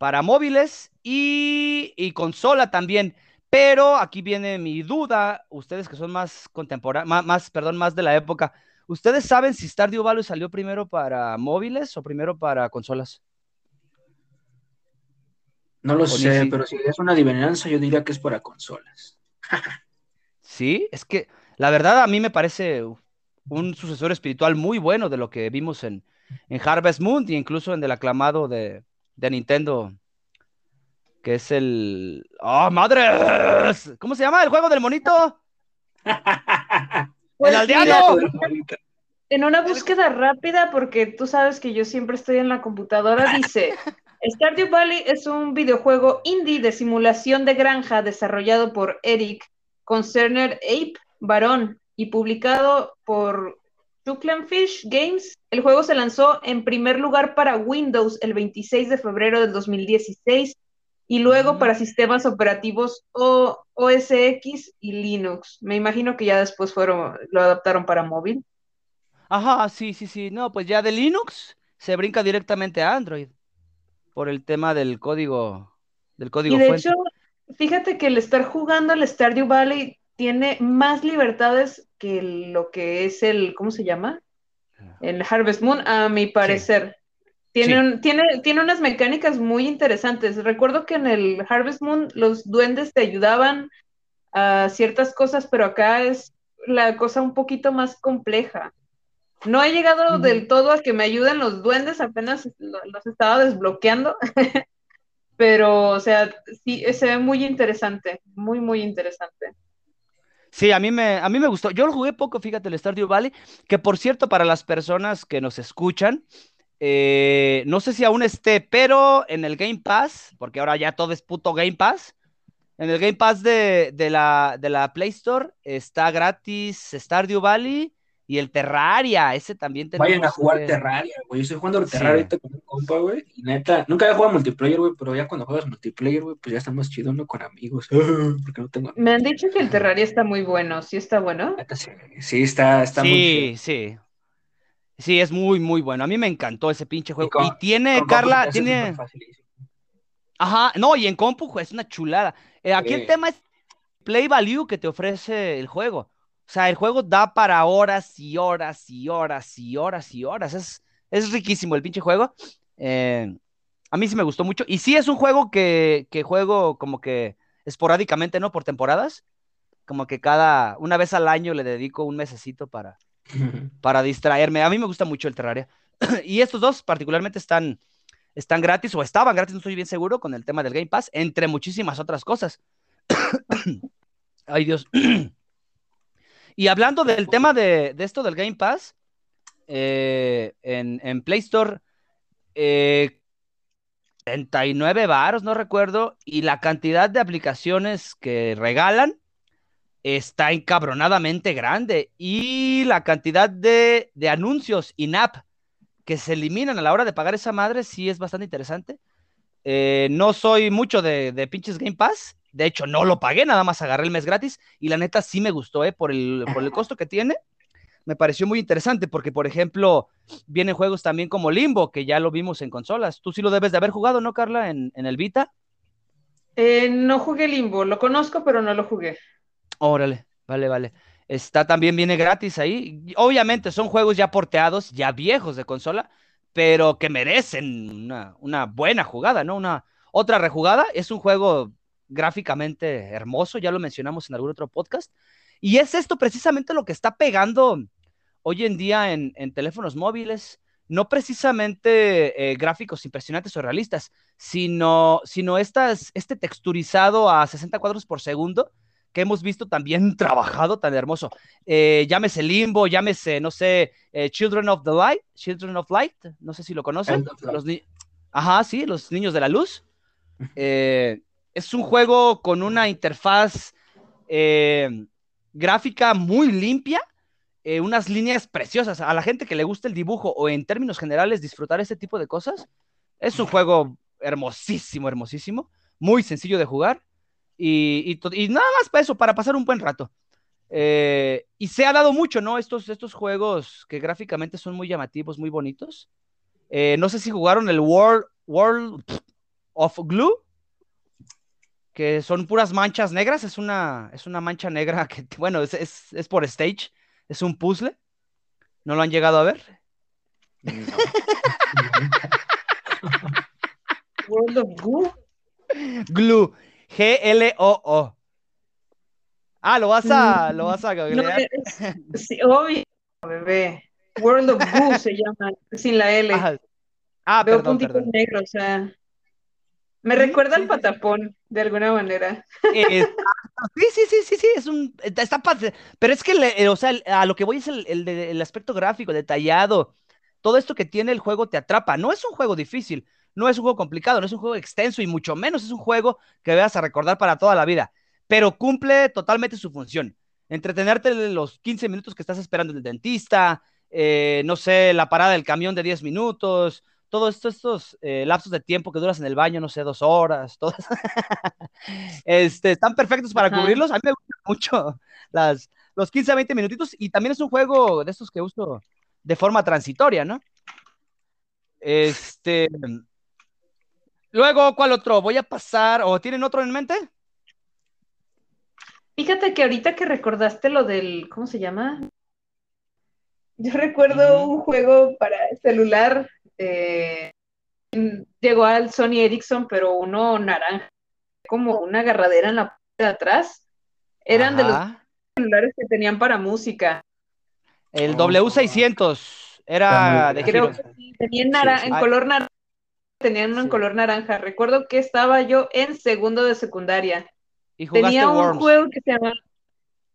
para móviles y, y consola también. Pero aquí viene mi duda, ustedes que son más contemporáneos, más, perdón, más de la época, ¿ustedes saben si Stardew Valley salió primero para móviles o primero para consolas? No lo sé, pero si es una adivinanza, yo diría que es para consolas. <laughs> Sí, es que la verdad a mí me parece un sucesor espiritual muy bueno de lo que vimos en, en Harvest Moon e incluso en el aclamado de, de Nintendo, que es el... ¡Oh, madres! ¿Cómo se llama el juego del monito? <laughs> Pues ¡El mira, aldeano! En una búsqueda rápida, porque tú sabes que yo siempre estoy en la computadora, dice, <laughs> Stardew Valley es un videojuego indie de simulación de granja desarrollado por Eric Concerner Ape Barón y publicado por Chucklenfish Games. El juego se lanzó en primer lugar para Windows el 26 de febrero del 2016 y luego Mm. para sistemas operativos o OS X y Linux. Me imagino que ya después fueron, lo adaptaron para móvil. Ajá, sí, sí, sí. No, pues ya de Linux se brinca directamente a Android por el tema del código, del código Y de fuente. hecho, fíjate que el estar jugando al Stardew Valley tiene más libertades que lo que es el, ¿cómo se llama? El Harvest Moon, a mi parecer. Tiene, Sí. un- tiene, tiene unas mecánicas muy interesantes. Recuerdo que en el Harvest Moon los duendes te ayudaban a ciertas cosas, pero acá es la cosa un poquito más compleja. No he llegado del todo a que me ayuden los duendes, apenas lo- los estaba desbloqueando. <laughs> Pero, o sea, sí, se ve muy interesante, muy, muy interesante. Sí, a mí me, a mí me gustó. Yo lo jugué poco, fíjate, el Stardew Valley, que por cierto, para las personas que nos escuchan, eh, no sé si aún esté, pero en el Game Pass, porque ahora ya todo es puto Game Pass, en el Game Pass de, de la, de la Play Store está gratis Stardew Valley y el Terraria, ese también tenemos Vayan a jugar que- Terraria, güey. Yo estoy jugando Sí. Terraria ahorita con un compa, güey. Y neta, nunca había jugado multiplayer, güey, pero ya cuando juegas multiplayer, güey, pues ya está más chido, ¿no? Con amigos. Porque no tengo Me han dicho que el Terraria está muy bueno, ¿sí está bueno? Sí, sí, está, está muy Sí, sí. Sí, es muy, muy bueno. A mí me encantó ese pinche juego. con- Y tiene, Carla, tiene... Ajá, no, y en compu es una chulada. Eh, aquí el Sí. tema es play value que te ofrece el juego. O sea, el juego da para horas y horas y horas y horas y horas. Es, es riquísimo el pinche juego. Eh, a mí sí me gustó mucho. Y sí es un juego que, que juego como que esporádicamente, ¿no? Por temporadas. Como que cada, una vez al año le dedico un mesecito para, <laughs> para distraerme. A mí me gusta mucho el Terraria. <clears throat> y estos dos particularmente están, están gratis o estaban gratis, no estoy bien seguro, con el tema del Game Pass, entre muchísimas otras cosas. <clears throat> Ay, Dios. <clears throat> y hablando del tema de, esto del Game Pass, eh, en, Play Store, eh, 39 varos, no recuerdo, y la cantidad de aplicaciones que regalan está encabronadamente grande. Y la cantidad de, de anuncios in-app que se eliminan a la hora de pagar esa madre sí es bastante interesante. Eh, no soy mucho de, de pinches Game Pass De hecho, no lo pagué, nada más agarré el mes gratis y la neta sí me gustó, ¿eh? Por el, por el costo que tiene. Me pareció muy interesante porque, por ejemplo, vienen juegos también como Limbo, que ya lo vimos en consolas. Tú sí lo debes de haber jugado, ¿no, Carla? En, en el Vita. Eh, no jugué Limbo, lo conozco, pero no lo jugué. Órale, vale, vale. Está también, viene gratis ahí. Obviamente son juegos ya porteados, ya viejos de consola, pero que merecen una, una buena jugada, ¿no? Una otra rejugada. Es un juego gráficamente hermoso, ya lo mencionamos en algún otro podcast. Y es esto precisamente lo que está pegando hoy en día en, en teléfonos móviles, no precisamente eh, gráficos impresionantes o realistas, sino, sino estas, este texturizado a 60 cuadros por segundo que hemos visto también <laughs> trabajado tan hermoso. Eh, llámese Limbo, llámese, no sé, eh, Children of the Light, Children of Light, no sé si lo conocen. Los Ajá, sí, los niños de la luz. <laughs> Eh, es un juego con una interfaz eh, gráfica muy limpia, eh, unas líneas preciosas. A la gente que le gusta el dibujo o en términos generales disfrutar este tipo de cosas, es un juego hermosísimo, hermosísimo, muy sencillo de jugar y, nada más para eso, para pasar un buen rato. Eh, y se ha dado mucho, ¿no? Estos, estos juegos que gráficamente son muy llamativos, muy bonitos. No sé si jugaron el World, World of Glue, que son puras manchas negras. Es una, es una mancha negra que, <laughs> bueno, es, es, es por stage, es un puzzle. ¿No lo han llegado a ver? No. <laughs> World of Glue. Glue. G-L-O-O. Ah, lo vas a, lo vas a No, es, sí, obvio, bebé. World of Goo se llama, sin la L. Ajá. Ah, Veo perdón, puntitos perdón. negros, o sea. Me recuerda al patapón, de alguna manera. <laughs> Sí, sí, sí, sí, sí, es un, está padre, pero es que, eh, o sea, a lo que voy es el, aspecto gráfico, detallado, todo esto que tiene el juego te atrapa, no es un juego difícil, no es un juego complicado, no es un juego extenso y mucho menos es un juego que veas a recordar para toda la vida, pero cumple totalmente su función, entretenerte los 15 minutos que estás esperando en el dentista, eh, no sé, la parada del camión de 10 minutos, todos estos, estos eh, lapsos de tiempo que duras en el baño, no sé, dos horas, todas. <laughs> este, están perfectos para Ajá. cubrirlos. A mí me gustan mucho las, los 15 a 20 minutitos y también es un juego de estos que uso de forma transitoria, ¿no? Este. Luego, ¿cuál otro? Voy a pasar, ¿o tienen otro en mente? Fíjate que ahorita que recordaste lo del, ¿cómo se llama? Yo recuerdo un juego para celular, eh, llegó al Sony Ericsson, pero uno naranja, como una agarradera en la parte de atrás. Eran de los celulares que tenían para música. El Oh, W600 era de Creo que sí, tenía en, nara- Sí, sí. en Ay. color naranja, tenían uno en color naranja. Recuerdo que estaba yo en segundo de secundaria. Y Tenía un Worms. juego que se llama...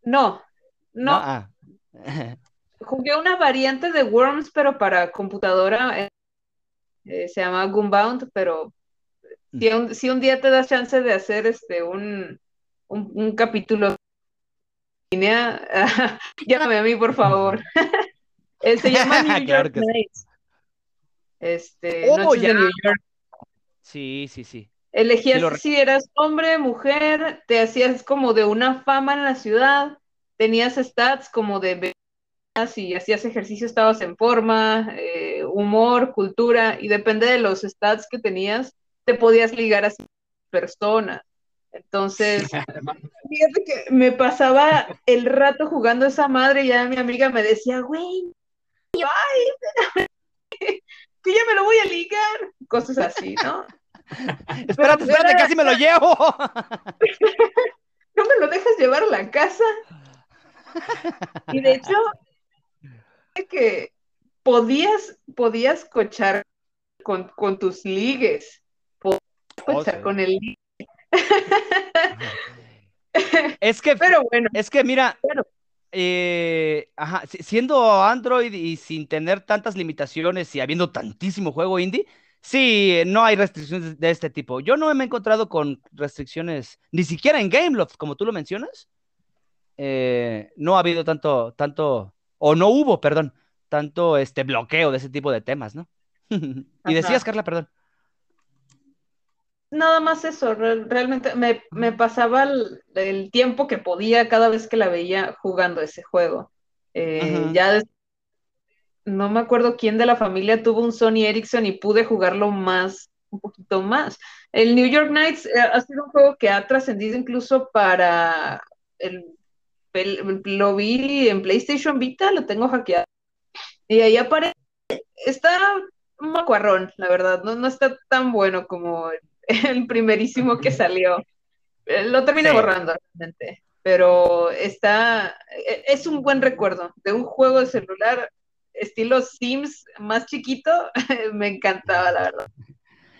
No, ¿no? no, Ah. <laughs> jugué una variante de Worms, pero para computadora. Eh, se llama Gunbound, pero si un, si un día te das chance de hacer este un, un, un capítulo línea, <laughs> llámame a mí, por favor. <laughs> Eh, se llama <laughs> New Claro York que sí. Nights. Este, Oh, Noches ya. de New York. Sí, sí, sí. Elegías Sí si eras hombre, mujer, te hacías como de una fama en la ciudad, tenías stats como de si hacías ejercicio estabas en forma, eh, humor, cultura, y depende de los stats que tenías, te podías ligar a personas. Entonces, <laughs> fíjate que me pasaba el rato jugando esa madre y ya mi amiga me decía, güey, ay, <laughs> que ya me lo voy a ligar, cosas así, ¿no? <laughs> Espérate, espérate, era- casi me lo llevo. ¿no me lo dejas llevar a la casa? Y de hecho, que podías, podías cochar con, con tus ligues, podías Oh, cochar sí. con el ligue. <laughs> Es que, <laughs> Pero bueno, es que mira, Claro. eh, ajá, si- siendo Android y sin tener tantas limitaciones y habiendo tantísimo juego indie, sí, no hay restricciones de este tipo. Yo no me he encontrado con restricciones, ni siquiera en Gameloft, como tú lo mencionas. Eh, no ha habido tanto, tanto, o no hubo, perdón, tanto este bloqueo de ese tipo de temas, ¿no? <laughs> Y decías, Carla, perdón. nada más eso, realmente me, pasaba el, tiempo que podía cada vez que la veía jugando ese juego. Eh, ya no me acuerdo quién de la familia tuvo un Sony Ericsson y pude jugarlo más, un poquito más. El New York Knights eh, ha sido un juego que ha trascendido incluso para el, lo vi en PlayStation Vita, lo tengo hackeado. Y ahí aparece, está un macuarrón, la verdad, no, no está tan bueno como el primerísimo que salió. Eh, lo terminé borrando realmente, pero está, e, es un buen recuerdo de un juego de celular estilo Sims más chiquito, <laughs> me encantaba, la verdad.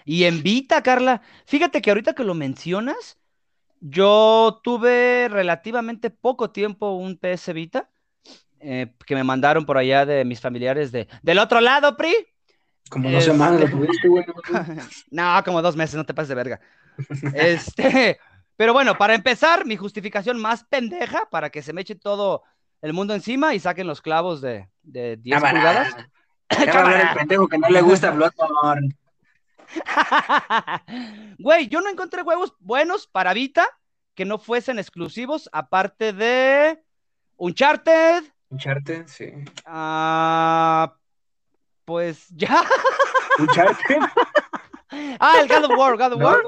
Y en Vita, Carla, fíjate que ahorita que lo mencionas, yo tuve relativamente poco tiempo un PS Vita, eh, que me mandaron por allá de mis familiares de, del otro lado, Pri. Como dos semanas lo tuviste, güey. <laughs> no, como dos meses, no te pases de verga. este, <laughs> pero bueno, para empezar, mi justificación más pendeja para que se me eche todo el mundo encima y saquen los clavos de, de 10 pulgadas. <laughs> el pendejo que no le gusta Bloodborne. Güey, yo no encontré juegos buenos para Vita que no fuesen exclusivos, aparte de Uncharted. Uncharted, sí. Ah, pues <laughs> ya. Uncharted. ah, el God of War, God of War.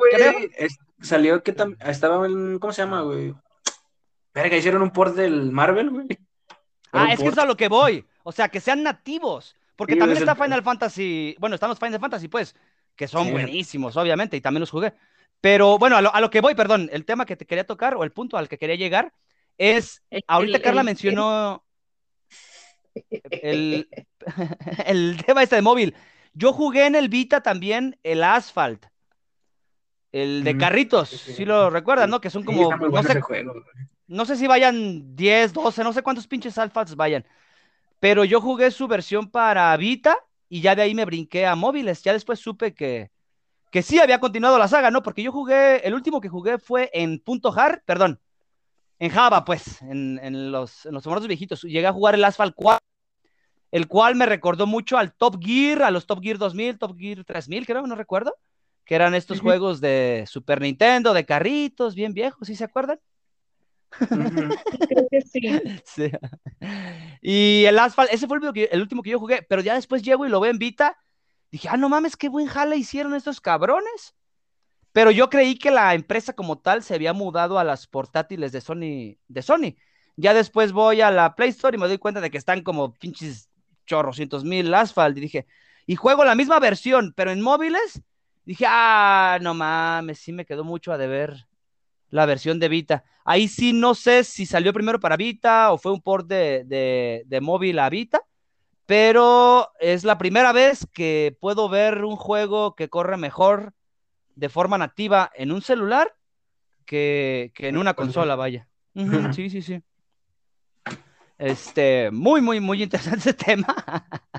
salió que estaba en, ¿cómo se llama, güey? Verga, hicieron un port del Marvel, güey. Ah, es que es a lo que voy. O sea, que sean nativos. Porque también está Final Fantasy. Bueno, están los Final Fantasy, pues, que son buenísimos, obviamente, y también los jugué. Pero bueno, a lo, que voy, perdón, el tema que te quería tocar, o el punto al que quería llegar, es. ahorita Carla mencionó. El, <laughs> el tema este de móvil. Yo jugué en el Vita también el Asphalt. El de carritos, si lo recuerdan, ¿no? Que son como. no, sé, no sé si vayan 10, 12, no sé cuántos pinches alfas vayan. Pero yo jugué su versión para Vita y ya de ahí me brinqué a móviles. Ya después supe que, que sí había continuado la saga, ¿no? Porque yo jugué, el último que jugué fue en punto hard, perdón, en Java, pues, en, los, en los viejitos. Llegué a jugar el Asphalt 4, el cual me recordó mucho al Top Gear, a los Top Gear 2000, Top Gear 3000, creo, no recuerdo, que eran estos juegos de Super Nintendo, de carritos, bien viejos, ¿sí se acuerdan? <laughs> Creo que <laughs> sí. Y el Asphalt, ese fue el, último que yo jugué, pero ya después llego y lo veo en Vita. Dije, ah, no mames, qué buen jale hicieron estos cabrones. Pero yo creí que la empresa como tal se había mudado a las portátiles de Sony. De Sony. Ya después voy a la Play Store y me doy cuenta de que están como pinches chorrocientos mil Asphalt. Y dije, y juego la misma versión, pero en móviles. Dije, ah, no mames, sí me quedó mucho a deber la versión de Vita. Ahí sí no sé si salió primero para Vita o fue un port de, móvil a Vita, pero es la primera vez que puedo ver un juego que corre mejor de forma nativa en un celular que, en una consola, vaya. sí, sí, sí. Este, muy, muy, muy <laughs> interesante ese tema. <laughs>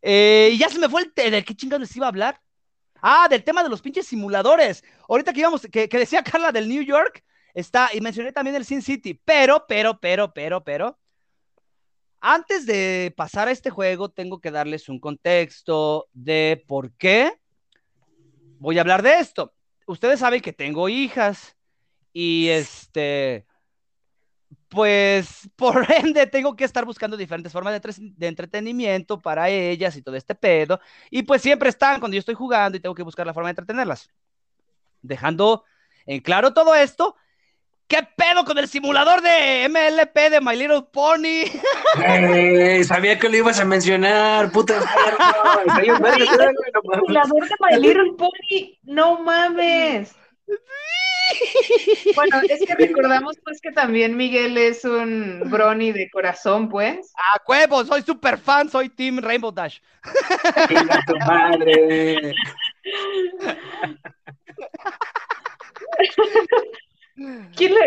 Eh, y ya se me fue el de qué chingados les iba a hablar. Ah, del tema de los pinches simuladores. Ahorita que íbamos, que, decía Carla del New York, está, y mencioné también el Sin City, pero, pero, pero, pero, pero. Antes de pasar a este juego, tengo que darles un contexto de por qué voy a hablar de esto. Ustedes saben que tengo hijas y este, pues <laughs> por ende tengo que estar buscando diferentes formas de, entretenimiento para ellas y todo este pedo. Y pues siempre están cuando yo estoy jugando y tengo que buscar la forma de entretenerlas. Dejando en claro todo esto, ¿qué pedo con el simulador de MLP de My Little Pony? sabía que lo ibas a mencionar, puta <laughs> El simulador de My Little Pony, no mames. Bueno, es que recordamos pues que también Miguel es un brony de corazón, pues. ¡A huevo! Soy súper fan, soy Team Rainbow Dash. tu madre! <laughs>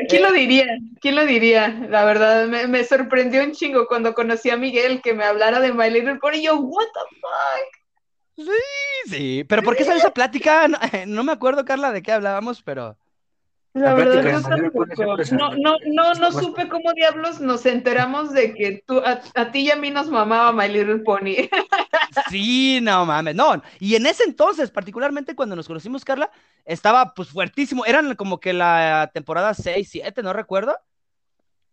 ¿Quién, lo, diría? ¿Quién lo diría? La verdad, me, sorprendió un chingo cuando conocí a Miguel que me hablara de My Little Pony y yo, what the fuck? Sí, sí, pero ¿por qué salió esa plática? <laughs> no me acuerdo, Carla, de qué hablábamos, pero... La verdad, yo No, no, no, no supe cómo diablos nos enteramos de que tú, a, a ti y a mí nos mamaba My Little Pony. <laughs> Sí, no mames, no. Y en ese entonces, particularmente cuando nos conocimos, Carla, estaba pues fuertísimo. Eran como que la temporada 6, 7, no recuerdo.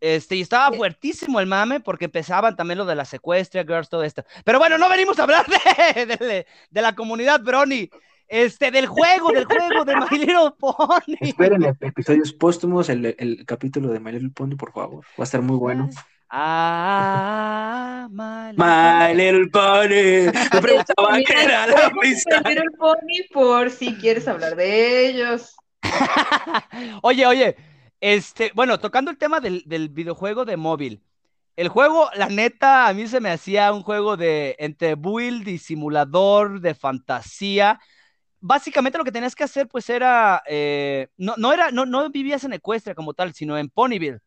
Este, y estaba Eh. fuertísimo el mame porque empezaban también lo de la secuestra, girls, todo esto. Pero bueno, no venimos a hablar <laughs> de, de- de la comunidad Brony, este, del juego, del juego de My Little Pony. Esperen ep- episodios póstumos, el, el capítulo de My Little Pony, por favor. Va a estar muy bueno. Ah, My Little My Little Pony. Me preguntaba qué era la amistad. My Little Pony por si quieres hablar de ellos. <laughs> Oye, oye, este, bueno, tocando el tema del, del videojuego de móvil. El juego, la neta, a mí se me hacía un juego de entre build y simulador de fantasía. Básicamente lo que tenías que hacer, pues, era, eh, no, no era, no, no vivías en Ecuestria como tal, sino en Ponyville,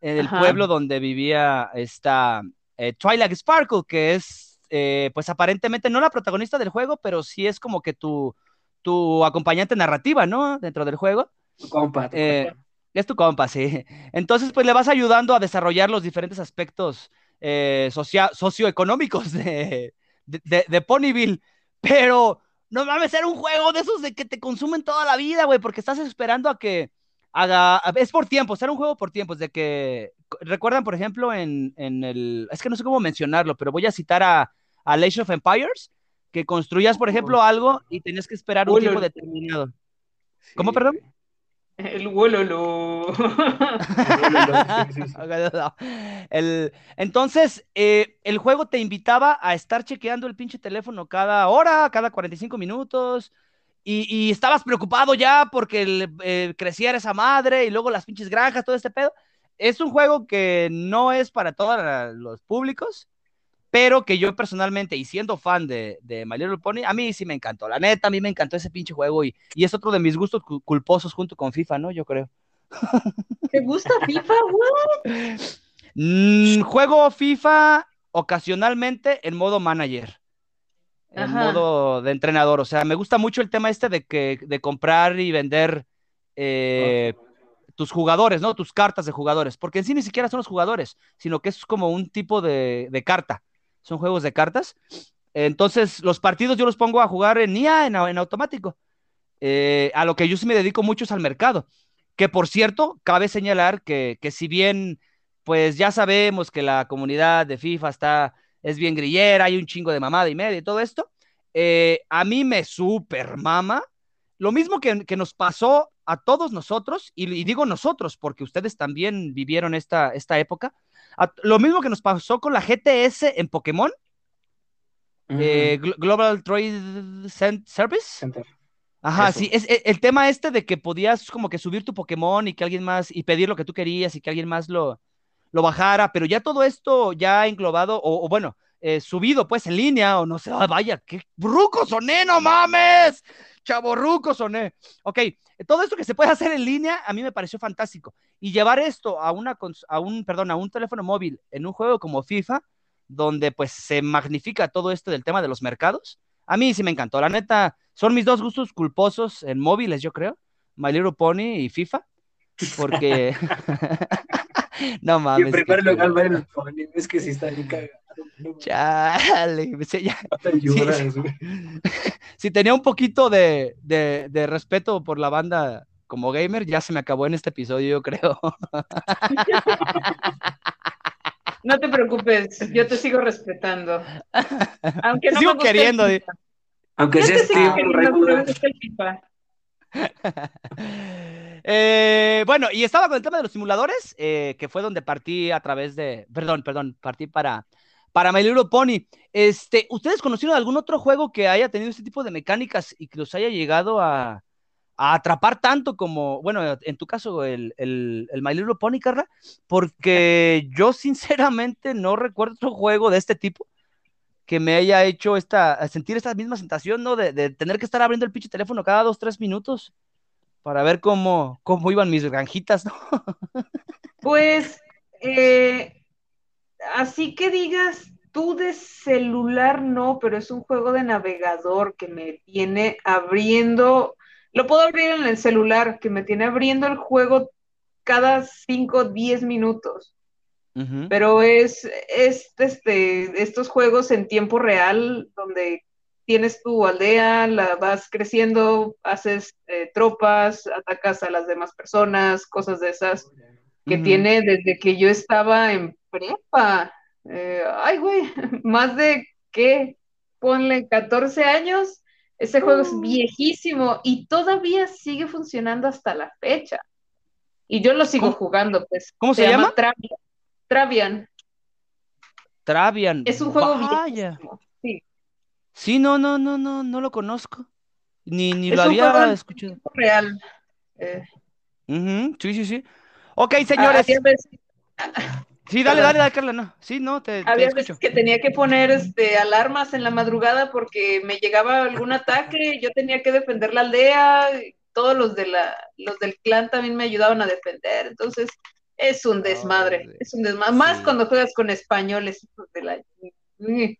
en el Ajá. pueblo donde vivía esta eh, Twilight Sparkle, que es, eh, pues, aparentemente no la protagonista del juego, pero sí es como que tu, tu acompañante narrativa, ¿no? Dentro del juego. Compa, tu compa. es tu compa, sí. Entonces, pues le vas ayudando a desarrollar los diferentes aspectos socia- socioeconómicos de, de, de- de Ponyville. Pero no mames, era un juego de esos de que te consumen toda la vida, güey, porque estás esperando a que haga. Es por tiempos, era un juego por tiempos. De que. Recuerdan, por ejemplo, en, en el. Es que no sé cómo mencionarlo, pero voy a citar a, a Age of Empires, que construías, por ejemplo, algo y tenías que esperar un Uy, tiempo determinado. ¿Cómo, perdón? El Wololo. <laughs> El, entonces, eh, el juego te invitaba a estar chequeando el pinche teléfono cada hora, cada 45 minutos, y, y estabas preocupado ya porque el, eh, creciera esa madre y luego las pinches granjas, todo este pedo. Es un juego que no es para todos los públicos, pero que yo personalmente, y siendo fan de, de My Little Pony, a mí sí me encantó. La neta, a mí me encantó ese pinche juego y, y es otro de mis gustos cu- culposos junto con FIFA, ¿no? Yo creo. <laughs> ¿Te gusta FIFA, güey? Mm, juego FIFA ocasionalmente en modo manager, en Ajá. modo de entrenador. O sea, me gusta mucho el tema este de que de comprar y vender eh, tus jugadores, ¿no? Tus cartas de jugadores, porque en sí ni siquiera son los jugadores, sino que es como un tipo de, de carta. Son juegos de cartas. Entonces, los partidos yo los pongo a jugar en IA, en, au- en automático. Eh, a lo que yo sí me dedico mucho es al mercado. Que por cierto, cabe señalar que, que si bien, pues ya sabemos que la comunidad de FIFA está, es bien grillera, hay un chingo de mamada y media y todo esto, eh, a mí me super mama. Lo mismo que, que nos pasó a todos nosotros, y, y digo nosotros porque ustedes también vivieron esta, esta época, a- lo mismo que nos pasó con la GTS en Pokémon, eh, Glo- Global Trade Cen- Service. Center. Ajá, Eso. sí, es e- el tema este de que podías como que subir tu Pokémon y que alguien más, y pedir lo que tú querías y que alguien más lo, lo bajara, pero ya todo esto ya englobado, o, o bueno, eh, subido pues en línea, o no sé, ah, vaya, qué ruco soné, no mames, chaborruco soné. Ok, todo esto que se puede hacer en línea a mí me pareció fantástico. Y llevar esto a, una, a un, perdón, a un teléfono móvil en un juego como FIFA, donde pues se magnifica todo esto del tema de los mercados, a mí sí me encantó. La neta, son mis dos gustos culposos en móviles, yo creo. My Little Pony y FIFA. Porque. <laughs> <laughs> no Y mames. en primer lugar, el Pony. Es que sí está bien cagado. Chale. ya- lloras. <laughs> Si tenía un poquito de, de- de respeto por la banda como gamer, ya se me acabó en este episodio, yo creo. <laughs> No te preocupes, yo te sigo respetando. <laughs> Aunque no Sigo me el queriendo, FIFA. Aunque Yo sea Steve. Eh, bueno, y estaba con el tema de los simuladores, eh, que fue donde partí a través de, perdón, perdón, partí para, para My Little Pony. Este, ¿ustedes conocieron algún otro juego que haya tenido este tipo de mecánicas y que los haya llegado a, atrapar tanto como, bueno, en tu caso, el, el, My Little Pony, Carla? Porque yo sinceramente no recuerdo otro juego de este tipo que me haya hecho esta, sentir esta misma sensación, ¿no? De, de tener que estar abriendo el pinche teléfono cada dos, tres minutos para ver cómo, cómo iban mis granjitas, ¿no? <laughs> Pues, eh, así que digas, tú de celular no, pero es un juego de navegador que me tiene abriendo Lo puedo abrir en el celular, que me tiene abriendo el juego cada 5, 10 minutos. Pero es, es este, estos juegos en tiempo real, donde tienes tu aldea, la vas creciendo, haces eh, tropas, atacas a las demás personas, cosas de esas, que tiene desde que yo estaba en prepa. Eh, ay, güey, <laughs> más de, ¿qué? Ponle 14 años. Ese juego es uh. viejísimo y todavía sigue funcionando hasta la fecha. Y yo lo sigo jugando, pues. ¿Cómo se, llama? Travian. Travian. Es un juego viejísimo. Sí. Sí, no, no, no, no, no lo conozco. Ni, ni lo había escuchado. Real. Eh. Sí, sí, sí. Ok, señores. Sí, dale, dale, dale, Carla, no. Sí, no, te, Había veces que tenía que poner este, alarmas en la madrugada porque me llegaba algún ataque, yo tenía que defender la aldea, todos los, de la, los del clan también me ayudaban a defender, entonces es un desmadre, es un desmadre, más cuando juegas con españoles. <laughs>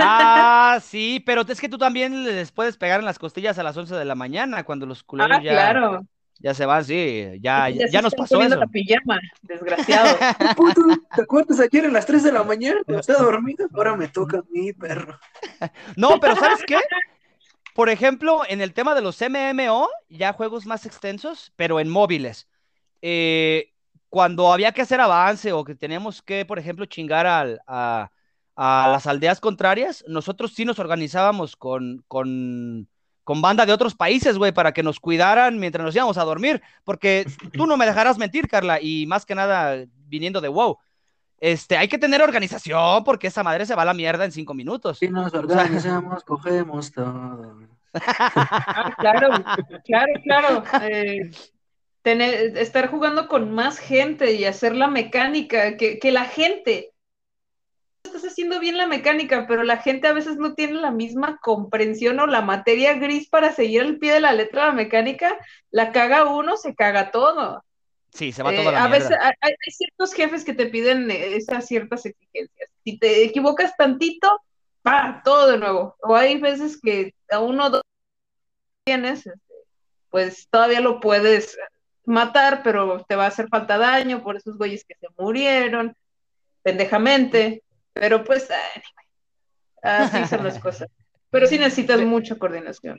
ah, sí, pero es que tú también les puedes pegar en las costillas a las 11 de la mañana cuando los culeros ah, ya... claro ya se van, sí, ya, ya, nos pasó eso. la pijama, desgraciado. <laughs> ¿te acuerdas ayer a las 3 de la mañana? Estaba dormido, ahora me toca a mí, perro. no, pero ¿sabes qué? Por ejemplo, en el tema de los MMO, ya juegos más extensos, pero en móviles. Eh, cuando había que hacer avance o que teníamos que, por ejemplo, chingar a, a, las aldeas contrarias, nosotros sí nos organizábamos con, con con banda de otros países, güey, para que nos cuidaran mientras nos íbamos a dormir, porque tú no me dejarás mentir, Carla, y más que nada viniendo de WoW. Este, hay que tener organización porque esa madre se va a la mierda en cinco minutos. Si nos organizamos, cogemos todo. Ah, claro, claro, claro. Eh, tener, estar jugando con más gente y hacer la mecánica, que, que la gente estás haciendo bien la mecánica, pero la gente a veces no tiene la misma comprensión o la materia gris para seguir el pie de la letra la mecánica, la caga uno, se caga todo. Sí, se va todo la A veces hay, ciertos jefes que te piden eh, esas ciertas exigencias. Si te equivocas tantito, ¡pa! todo de nuevo. O hay veces que a uno dos tienes, este, pues todavía lo puedes matar, pero te va a hacer falta daño por esos güeyes que se murieron pendejamente. Pero pues, así son las cosas. Pero sí necesitas mucha coordinación.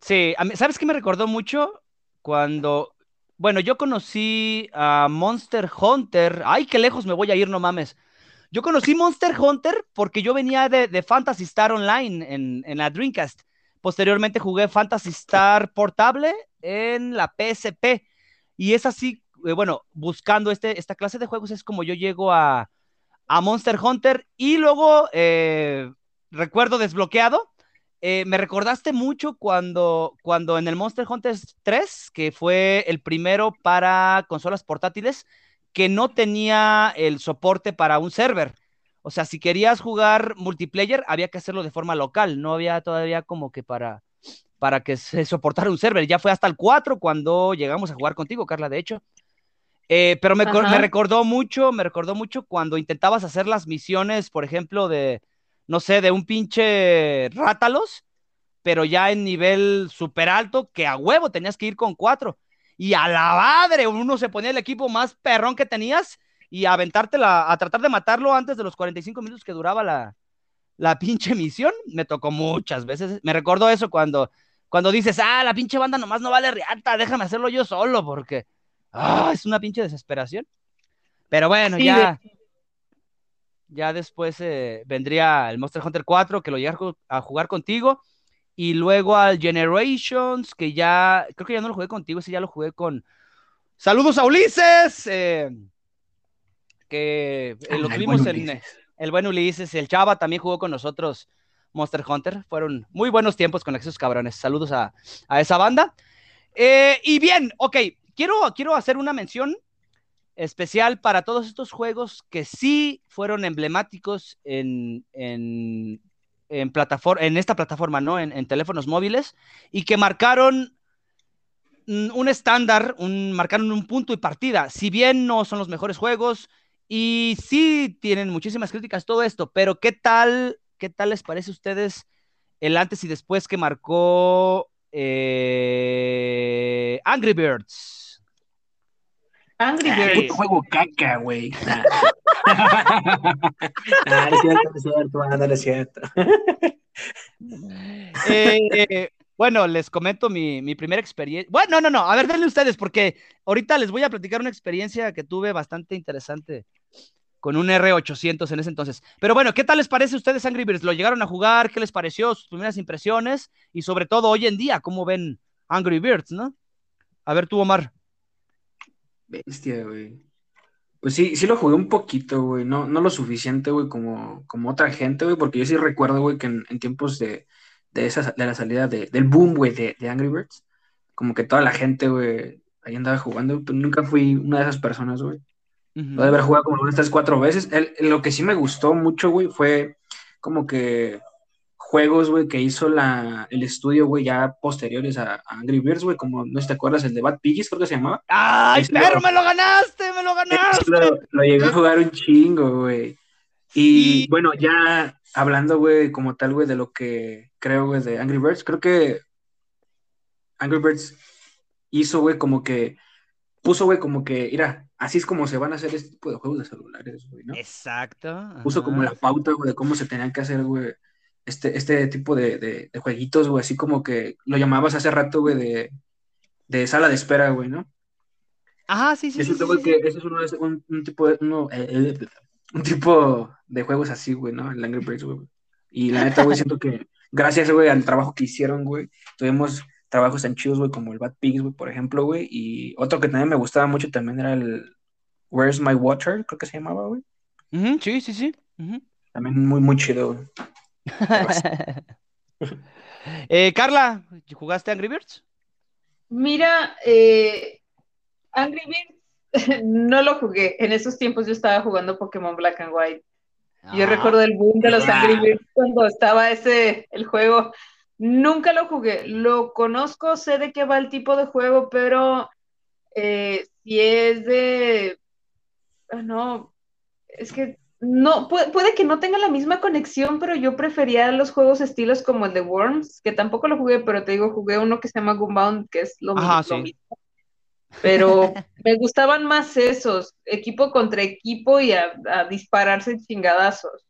Sí, ¿sabes qué me recordó mucho? Cuando, bueno, yo conocí a Monster Hunter. Ay, qué lejos me voy a ir, no mames. Yo conocí Monster Hunter porque yo venía de, de Fantasy Star Online en, en, la Dreamcast. Posteriormente jugué Fantasy Star Portable en la PSP. Y es así, eh, bueno, buscando este, esta clase de juegos es como yo llego a, a Monster Hunter y luego eh, recuerdo desbloqueado. Eh, me recordaste mucho cuando, cuando en el Monster Hunter 3, que fue el primero para consolas portátiles, que no tenía el soporte para un server. O sea, si querías jugar multiplayer, había que hacerlo de forma local. No había todavía como que para, para que se soportara un server. Ya fue hasta el 4 cuando llegamos a jugar contigo, Carla, de hecho. Eh, pero me, recordó mucho, me recordó mucho cuando intentabas hacer las misiones, por ejemplo, de, no sé, de un pinche Rátalos, pero ya en nivel súper alto, que a huevo tenías que ir con cuatro. Y a la madre, uno se ponía el equipo más perrón que tenías y a aventártela, a tratar de matarlo antes de los 45 minutos que duraba la, la pinche misión. Me tocó muchas veces. Me recordó eso cuando, cuando dices, ah, la pinche banda nomás no vale riata, déjame hacerlo yo solo, porque Ah, es una pinche desesperación. Pero bueno, ya. Ya después eh, vendría el Monster Hunter 4, que lo llegas a jugar contigo. Y luego al Generations, que ya. Creo que ya no lo jugué contigo, ese ya lo jugué con. Saludos a Ulises. Eh, que eh, lo tuvimos en. El buen Ulises. El Chava también jugó con nosotros Monster Hunter. Fueron muy buenos tiempos con esos cabrones. Saludos a, a esa banda. y bien, ok, quiero, hacer una mención especial para todos estos juegos que sí fueron emblemáticos en, en, en, en esta plataforma, ¿no? En, teléfonos móviles y que marcaron un estándar, un, marcaron un punto y partida. Si bien no son los mejores juegos y sí tienen muchísimas críticas todo esto, pero ¿qué tal, qué tal les parece a ustedes el antes y después que marcó eh, Angry Birds. Angry Birds. puto juego caca, güey. Nah. <laughs> Ah, no es cierto, no es cierto, ah, no es cierto. <laughs> Eh, bueno, les comento mi, mi primera experiencia. Bueno, no, no, no. A ver, denle ustedes, porque ahorita les voy a platicar una experiencia que tuve bastante interesante con un R800 en ese entonces. Pero bueno, ¿qué tal les parece a ustedes Angry Birds? ¿Lo llegaron a jugar? ¿Qué les pareció? Sus primeras impresiones y sobre todo hoy en día, ¿cómo ven Angry Birds, no? A ver tú, Omar. Bestia, güey. Pues sí, sí lo jugué un poquito, güey. No, no lo suficiente, güey, como, como otra gente, güey, porque yo sí recuerdo, güey, que en, en tiempos de, de, esa, de la salida de, del boom, güey, de, de Angry Birds, como que toda la gente, güey, ahí andaba jugando, pero nunca fui una de esas personas, güey. Lo de haber jugado como unas tres, cuatro veces. El- lo que sí me gustó mucho, güey, fue como que juegos, güey, que hizo la, el estudio, güey, ya posteriores a, a Angry Birds, güey, como, no sé si te acuerdas, el de Bad Piggies, creo que se llamaba. ¡Ay, Ese perro, lo- me lo ganaste! ¡Me lo ganaste! Lo, lo llegué a jugar un chingo, güey. Y Sí. bueno, ya hablando, güey, como tal, güey, de lo que creo, güey, de Angry Birds, creo que Angry Birds hizo, güey, como que puso, güey, como que, mira, así es como se van a hacer este tipo de juegos de celulares, güey, ¿no? Exacto. Puso como la pauta, güey, de cómo se tenían que hacer, güey, este, este tipo de, de, de jueguitos, güey, así como que lo llamabas hace rato, güey, de, de sala de espera, güey, ¿no? Ajá, sí, sí, sí, que ese es uno un, un tipo de, uno, eh, eh, un tipo de juegos así, güey, ¿no? El Angry Birds, güey. Y la neta, güey, siento que gracias, güey, al trabajo que hicieron, güey, tuvimos trabajos tan chidos, güey, como el Bad Pigs, güey, por ejemplo, güey. Y otro que también me gustaba mucho también era el Where's My Water, creo que se llamaba, güey. Sí, sí, sí. También muy, muy chido, güey. <laughs> Eh, Carla, ¿jugaste Angry Birds? Mira, eh, Angry Birds <laughs> no lo jugué. En esos tiempos yo estaba jugando Pokémon Black and White. Yo Ah, recuerdo el boom de los. Angry Birds cuando estaba ese, el juego. Nunca lo jugué. Lo conozco, sé de qué va el tipo de juego, pero eh, si es de... ah, no, es que no, puede, puede que no tenga la misma conexión, pero yo prefería los juegos estilos como el de Worms, que tampoco lo jugué, pero te digo, jugué uno que se llama Gunbound, que es lo, Ajá, sí. mismo. Pero me gustaban más esos, equipo contra equipo y a, a dispararse chingadazos.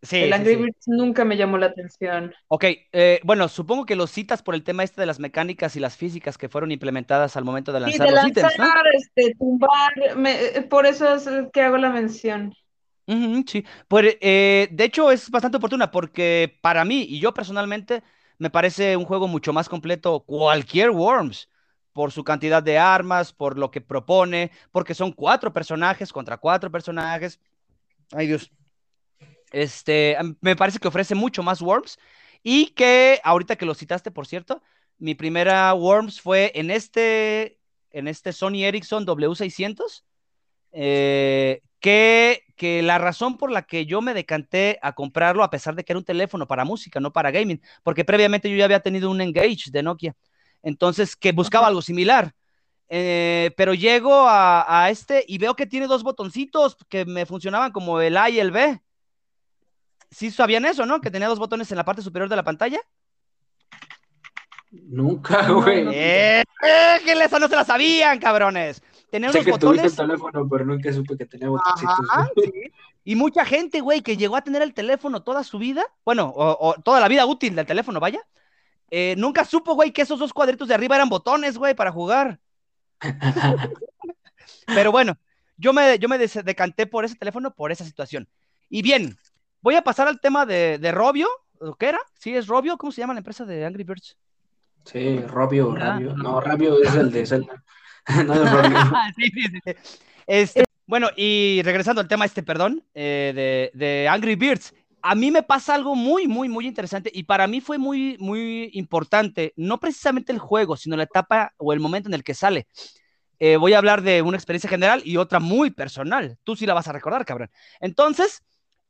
Sí, el Angry sí. Birds nunca me llamó la atención. Ok, eh, bueno, supongo que lo citas por el tema este de las mecánicas y las físicas que fueron implementadas al momento de Sí, lanzar de los ítems, ¿no? lanzar, este, tumbar, me- eh, por eso es que hago la mención. Sí, pues eh, de hecho es bastante oportuna porque para mí y yo personalmente me parece un juego mucho más completo cualquier Worms por su cantidad de armas, por lo que propone, porque son cuatro personajes contra cuatro personajes. Ay Dios. Este, me parece que ofrece mucho más Worms y que ahorita que lo citaste, por cierto, mi primera Worms fue en este, en este Sony Ericsson W600 eh, que, que la razón por la que yo me decanté a comprarlo, a pesar de que era un teléfono para música, no para gaming, porque previamente yo ya había tenido un Engage de Nokia, entonces que buscaba algo similar. Eh, pero llego a, a este y veo que tiene dos botoncitos que me funcionaban como el A y el B. ¿Sí sabían eso, no? Que tenía dos botones en la parte superior de la pantalla. Nunca, No, güey. ¡Eh! eh, que eso no se la sabían, cabrones! Tenía Sé unos que tuviste el botones. teléfono, pero nunca supe que tenía botoncitos. Ajá, güey. sí. Y mucha gente, güey, que llegó a tener el teléfono toda su vida, bueno, o, o toda la vida útil del teléfono, vaya, eh, nunca supo, güey, que esos dos cuadritos de arriba eran botones, güey, para jugar. <laughs> Pero bueno, yo me, yo me decanté por ese teléfono, por esa situación. Y bien, voy a pasar al tema de, de Robio, ¿o ¿qué era? Sí, es Robio, ¿cómo se llama la empresa de Angry Birds? Sí, Robio, Ah. Rabio. No, Rabio es el de Zelda. <laughs> no es Robio. <laughs> sí, sí, sí. Este, bueno, y regresando al tema este, perdón, eh, de, de Angry Birds, a mí me pasa algo muy, muy, muy interesante y para mí fue muy, muy importante, no precisamente el juego, sino la etapa o el momento en el que sale. Eh, voy a hablar de una experiencia general y otra muy personal. Tú sí la vas a recordar, cabrón. Entonces,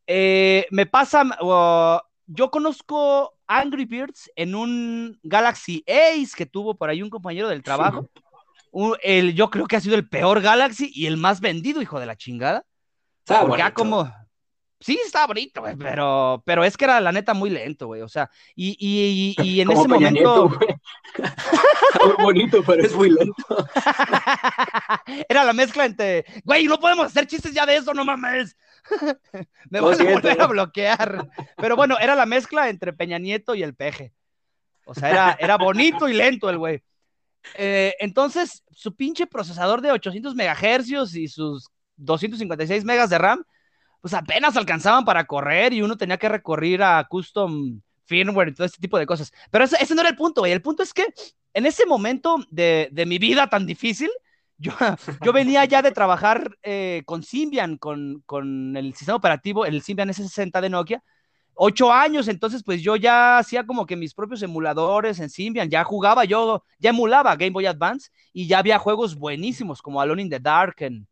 eh, me pasa, uh, yo conozco Angry Birds en un Galaxy Ace que tuvo por ahí un compañero del trabajo. Un- el, yo creo que ha sido el peor Galaxy y el más vendido, hijo de la chingada. Está Porque bonito. como. Sí, estaba bonito, güey, pero, pero es que era la neta muy lento, güey. O sea, y, y, y, y en Como ese Peña momento. Nieto. Está <laughs> muy bonito, pero es muy lento. <laughs> Era la mezcla entre, güey, no podemos hacer chistes ya de eso, no mames. <laughs> Me van a volver a bloquear. Pero bueno, era la mezcla entre Peña Nieto y el peje. O sea, era, era bonito y lento el güey. Eh, entonces, su pinche procesador de 800 megahercios y sus 256 megas de RAM, pues apenas alcanzaban para correr y uno tenía que recurrir a custom firmware y todo este tipo de cosas. Pero ese, ese no era el punto, güey. El punto es que en ese momento de, de mi vida tan difícil, yo, <laughs> yo venía ya de trabajar eh, con Symbian, con, con el sistema operativo, el Symbian S60 de Nokia, ocho años, entonces pues yo ya hacía como que mis propios emuladores en Symbian, ya jugaba yo, ya emulaba Game Boy Advance y ya había juegos buenísimos como Alone in the Dark en,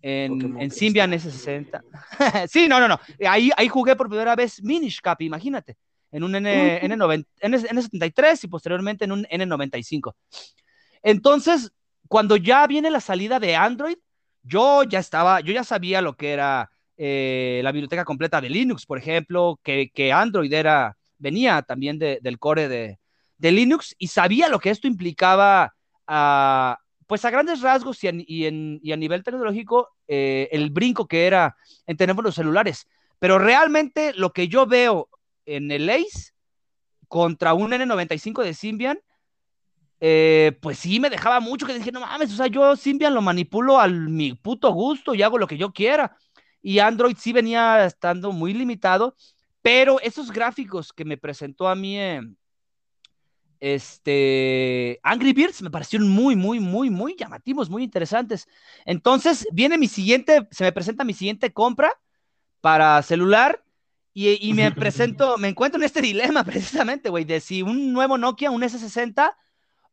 en, en. Symbian S60. <laughs> sí, no, no, no, ahí, ahí jugué por primera vez Minish Cap, imagínate, en un N, N90, N, N73 y posteriormente en un N95. Entonces, cuando ya viene la salida de Android, yo ya estaba, yo ya sabía lo que era eh, la biblioteca completa de Linux, por ejemplo, que, que Android era, venía también de, del core de, de, Linux y sabía lo que esto implicaba a, pues a grandes rasgos y, en, y a nivel tecnológico eh, el brinco que era en teléfonos celulares. Pero realmente lo que yo veo en el Ace contra un N95 de Symbian, eh, pues sí me dejaba mucho que dije, no mames, o sea, yo Symbian lo manipulo a mi puto gusto y hago lo que yo quiera. Y Android sí venía estando muy limitado, pero esos gráficos que me presentó a mí eh, este Angry Birds me parecieron muy, muy, muy, muy llamativos, muy interesantes. Entonces viene mi siguiente, se me presenta mi siguiente compra para celular y, y me <laughs> presento, me encuentro en este dilema <laughs> precisamente, güey, de si un nuevo Nokia, un S60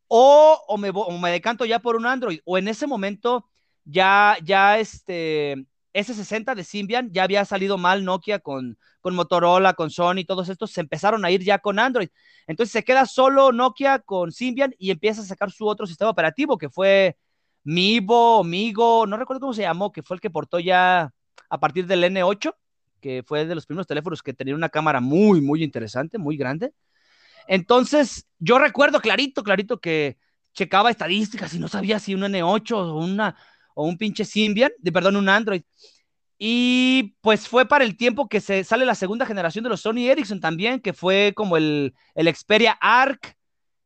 o, o, me, o, me, decanto ya por un Android, o en ese momento ya, ya este S60 de Symbian ya había salido mal Nokia con, con Motorola, con Sony, todos estos se empezaron a ir ya con Android. Entonces se queda solo Nokia con Symbian y empieza a sacar su otro sistema operativo que fue Mivo, Migo, no recuerdo cómo se llamó, que fue el que portó ya a partir del N8, que fue de los primeros teléfonos que tenía una cámara muy, muy interesante, muy grande. Entonces, yo recuerdo clarito, clarito que checaba estadísticas y no sabía si un N8 o, una, o un pinche Symbian, de, perdón, un Android. Y pues fue para el tiempo que se sale la segunda generación de los Sony Ericsson también, que fue como el, el Xperia Arc,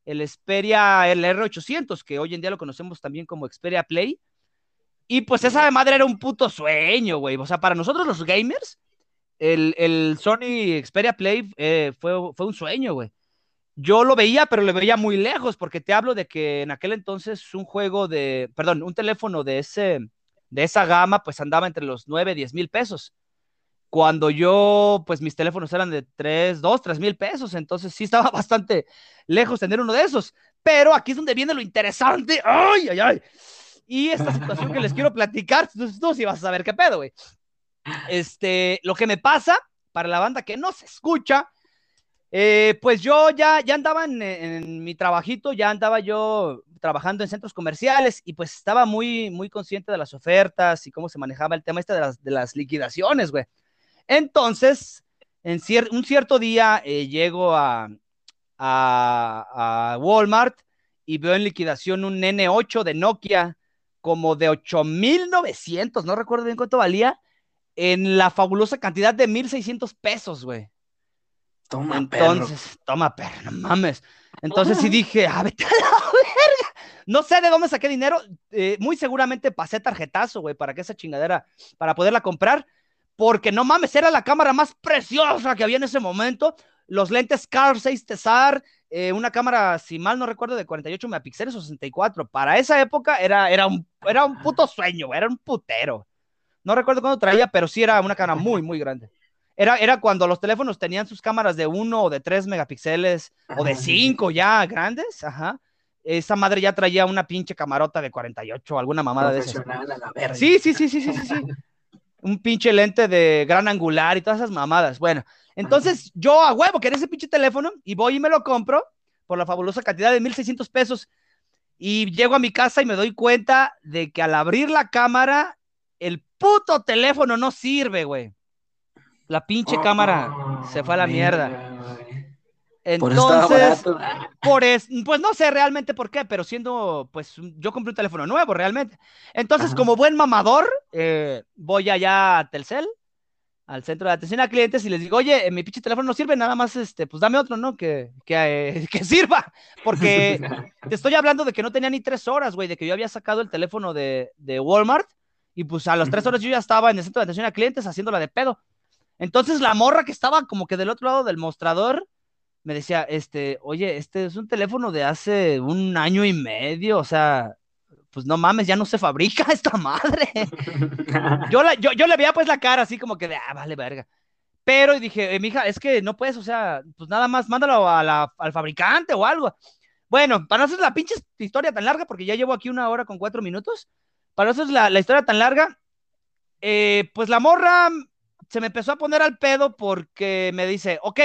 el Xperia el R800, que hoy en día lo conocemos también como Xperia Play. Y pues esa madre era un puto sueño, güey. O sea, para nosotros los gamers, el, el Sony Xperia Play eh, fue, fue un sueño, güey yo lo veía, pero lo veía muy lejos, porque te hablo de que en aquel entonces un juego de, perdón, un teléfono de, ese, de esa gama, pues andaba entre los 9, 10 mil pesos. Cuando yo, pues mis teléfonos eran de 3, 2, 3 mil pesos, entonces sí estaba <laughs> bastante lejos tener uno de esos. Pero aquí es donde viene lo interesante. ¡Ay, ay, ay! Y esta situación que les quiero <laughs> platicar, tú, tú sí vas a saber qué pedo, güey. Este, lo que me pasa, para la banda que no se escucha, eh, pues yo ya, ya andaba en, mi trabajito, ya andaba yo trabajando en centros comerciales y pues estaba muy, muy consciente de las ofertas y cómo se manejaba el tema este de las, de las liquidaciones, güey. Entonces, en cier un cierto día eh, llego a, a, a, Walmart y veo en liquidación un N8 de Nokia como de 8,900, no recuerdo bien cuánto valía, en la fabulosa cantidad de 1,600 pesos, güey. Toma, Entonces, perro. toma, perro, no mames. Entonces sí dije, a vete a la verga. No sé de dónde saqué dinero. Eh, muy seguramente pasé tarjetazo, güey, para que esa chingadera, para poderla comprar. Porque no mames, era la cámara más preciosa que había en ese momento. Los lentes Carl 6 Tesar, eh, una cámara, si mal no recuerdo, de 48 megapíxeles o 64. Para esa época era, era, un, era un puto sueño, güey, era un putero. No recuerdo cuándo traía, pero sí era una cámara muy, muy grande. Era, era cuando los teléfonos tenían sus cámaras de 1 o de 3 megapíxeles Ajá, o de 5 ya grandes, ajá. Esa madre ya traía una pinche camarota de 48, alguna mamada de esas. Sí, sí, sí, sí, sí, sí. Un pinche lente de gran angular y todas esas mamadas. Bueno, entonces yo a huevo quería ese pinche teléfono y voy y me lo compro por la fabulosa cantidad de 1600 pesos. Y llego a mi casa y me doy cuenta de que al abrir la cámara, el puto teléfono no sirve, güey. La pinche cámara se fue a la mierda. Entonces, por es, pues no sé realmente por qué, pero siendo, pues yo compré un teléfono nuevo realmente. Entonces, Ajá. como buen mamador, eh, voy allá a Telcel, al centro de atención a clientes y les digo, oye, mi pinche teléfono no sirve, nada más, este, pues dame otro, ¿no? Que, que, eh, <laughs> que sirva, porque <laughs> te estoy hablando de que no tenía ni tres horas, güey, de que yo había sacado el teléfono de, de Walmart y pues a las tres horas yo ya estaba en el centro de atención a clientes haciéndola de pedo. Entonces la morra que estaba como que del otro lado del mostrador me decía, este, oye, este es un teléfono de hace un año y medio, o sea, pues no mames, ya no se fabrica <laughs> esta madre. Yo, la, yo, yo le veía pues la cara así como que de, ah, vale, verga. Pero dije, eh, mija, es que no puedes, o sea, pues nada más mándalo al fabricante o algo. Bueno, para no hacer la pinche historia tan larga, porque ya llevo aquí una hora con cuatro minutos, para no hacer la, la historia tan larga, eh, pues la morra se me empezó a poner al pedo porque me dice, ok,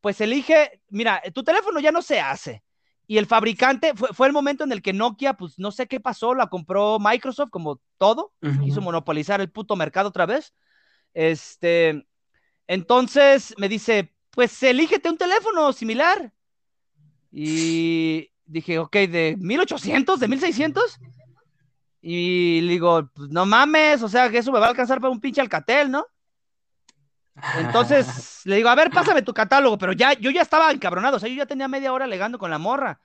pues elige, mira, tu teléfono ya no se hace. Y el fabricante, fue, fue el momento en el que Nokia, pues no sé qué pasó, la compró Microsoft como todo, Ujú. quiso monopolizar el puto mercado otra vez. Este, entonces me dice, pues elígete un teléfono similar. Y dije, ok, de 1800, de 1600. Y le digo, pues no mames, o sea, que eso me va a alcanzar para un pinche Alcatel, ¿no? Entonces le digo, a ver, pásame tu catálogo, pero ya, yo ya estaba encabronado, o sea, yo ya tenía media hora alegando con la morra.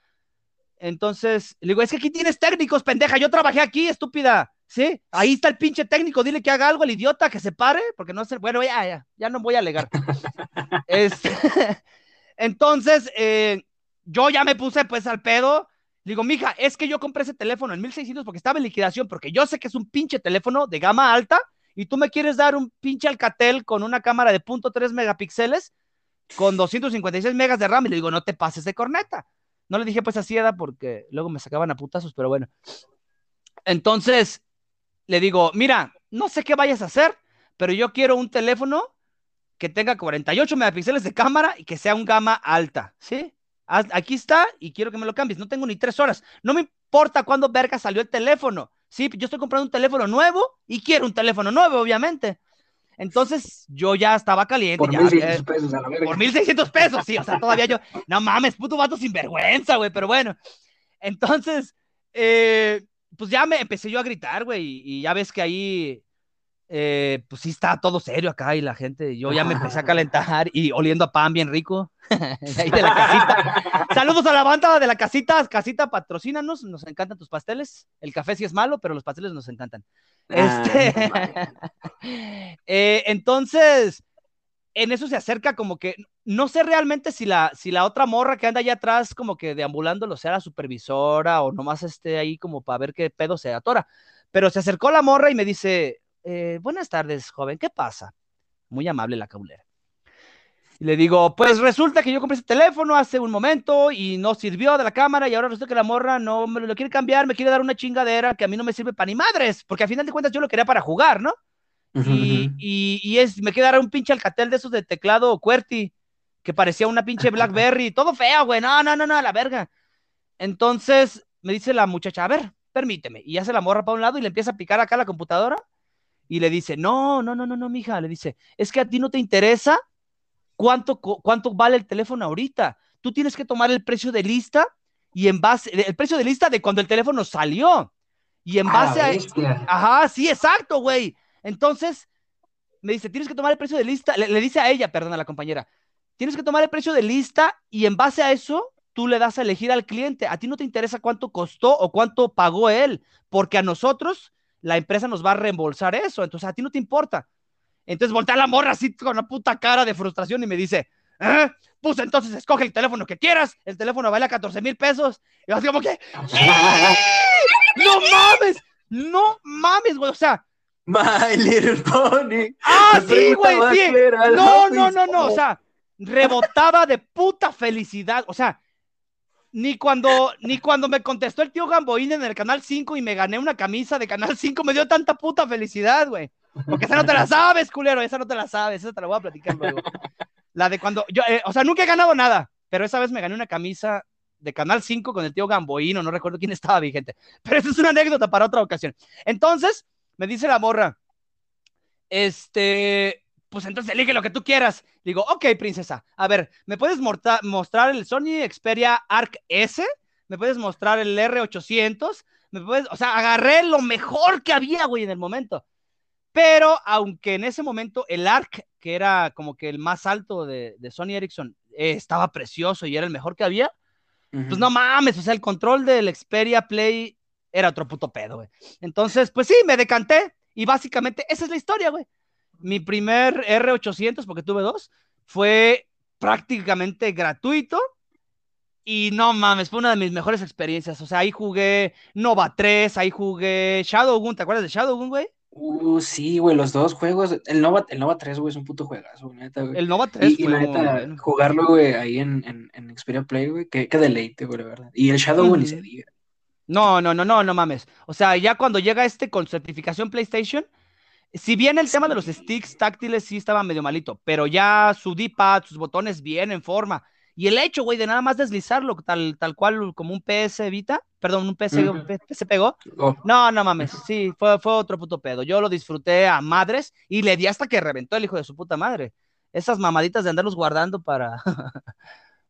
Entonces le digo, es que aquí tienes técnicos, pendeja, yo trabajé aquí, estúpida, ¿sí? Ahí está el pinche técnico, dile que haga algo, el idiota, que se pare, porque no sé, bueno, ya, ya, ya no voy a alegar. <laughs> Este, <laughs> entonces, eh, yo ya me puse pues al pedo. Le digo, mija, es que yo compré ese teléfono en 1600 porque estaba en liquidación, porque yo sé que es un pinche teléfono de gama alta y tú me quieres dar un pinche Alcatel con una cámara de .3 megapíxeles con 256 megas de RAM. Y le digo, no te pases de corneta. No le dije pues así, era porque luego me sacaban a putazos, pero bueno. Entonces, le digo, mira, no sé qué vayas a hacer, pero yo quiero un teléfono que tenga 48 megapíxeles de cámara y que sea un gama alta, ¿sí? Aquí está y quiero que me lo cambies. No tengo ni tres horas. No me importa cuándo verga salió el teléfono. Sí, yo estoy comprando un teléfono nuevo y quiero un teléfono nuevo, obviamente. Entonces yo ya estaba caliente. Por ya, 1600 eh, pesos a la verga. por 1600 pesos, sí, o sea, todavía yo, no mames, puto vato sinvergüenza, güey, pero bueno. Entonces, eh, pues ya me empecé yo a gritar, güey, y ya ves que ahí, eh, pues sí está todo serio acá y la gente, yo ya me empecé a <laughs> calentar y oliendo a pan bien rico, <laughs> de ahí de la casita. <laughs> Saludos a la banda de la casita, casita, patrocínanos, nos encantan tus pasteles. El café sí es malo, pero los pasteles nos encantan. Este, eh, entonces, en eso se acerca como que, no sé realmente si la, si la otra morra que anda allá atrás como que deambulándolo sea la supervisora o nomás esté ahí como para ver qué pedo se atora. Pero se acercó la morra y me dice, eh, buenas tardes, joven, ¿qué pasa? Muy amable la caulera. Y le digo, pues resulta que yo compré ese teléfono hace un momento y no sirvió de la cámara y ahora resulta que la morra no me lo quiere cambiar, me quiere dar una chingadera que a mí no me sirve para ni madres, porque a final de cuentas yo lo quería para jugar, ¿no? Y, ujú. y, y es, me un pinche alcatel de esos de teclado QWERTY, que parecía una pinche Blackberry, <laughs> todo feo, güey, no, no, no, no, a la verga. Entonces me dice la muchacha, a ver, permíteme, y hace la morra para un lado y le empieza a picar acá la computadora y le dice, no, no, no, no, no, mija, le dice, es que a ti no te interesa cuánto, cu- cuánto vale el teléfono ahorita, tú tienes que tomar el precio de lista y en base, el precio de lista de cuando el teléfono salió. Y en A base a, bestia. Ajá, sí, exacto, güey. Entonces, me dice, tienes que tomar el precio de lista, le, le dice a ella, perdón, a la compañera, tienes que tomar el precio de lista y en base a eso, tú le das a elegir al cliente. A ti no te interesa cuánto costó o cuánto pagó él, porque a nosotros la empresa nos va a reembolsar eso, entonces a ti no te importa. Entonces voltea la morra así con una puta cara de frustración y me dice, ¿Eh? pues entonces escoge el teléfono que quieras, el teléfono vale 14 mil pesos. Y yo así como que, no mames, no mames, güey, o sea, My Little Pony. Ah, La sí, güey, sí. No, no, no, no. O sea, rebotaba de puta felicidad. O sea, ni cuando, ni cuando me contestó el tío Gamboín en el Canal 5 y me gané una camisa de Canal 5 me dio tanta puta felicidad, güey. Porque esa no te la <laughs> sabes, culero. Esa no te la sabes. Esa te la voy a platicar luego. La de cuando yo, eh, o sea, nunca he ganado nada, pero esa vez me gané una camisa de Canal 5 con el tío Gamboín, o no recuerdo quién estaba vigente. Pero esa es una anécdota para otra ocasión. Entonces, me dice la morra, este, pues entonces elige lo que tú quieras. Digo, ok, princesa, a ver, ¿me puedes mostrar el Sony Xperia Arc S? ¿Me puedes mostrar el R800? ¿Me puedes, o sea, agarré lo mejor que había, güey, en el momento. Pero aunque en ese momento el ARC, que era como que el más alto de, Sony Ericsson, eh, estaba precioso y era el mejor que había, pues no mames, o sea, el control del Xperia Play era otro puto pedo, güey. Entonces, pues sí, me decanté y básicamente esa es la historia, güey. Mi primer R800, porque tuve dos, fue prácticamente gratuito. Y no mames, fue una de mis mejores experiencias. O sea, ahí jugué Nova 3, ahí jugué Shadowgun. ¿Te acuerdas de Shadowgun, güey? Uh, sí, güey, los dos juegos. El Nova, el Nova 3, güey, es un puto juegazo, neta, güey. El Nova 3, y, y neta, jugarlo, güey, ahí en, en, en, Xperia Play, güey, qué, qué deleite, güey, la verdad. Y el Shadowgun ni se diga. No, no, no, no, no mames. O sea, ya cuando llega este con certificación PlayStation, si bien el tema de los sticks táctiles sí estaba medio malito, pero ya su D-pad, sus botones bien en forma. Y el hecho, güey, de nada más deslizarlo tal, tal cual como un PS Vita, perdón, un PS, PS pegó. Oh. No, no mames, sí, fue, fue otro puto pedo. Yo lo disfruté a madres y le di hasta que reventó el hijo de su puta madre. Esas mamaditas de andarlos guardando para, <laughs>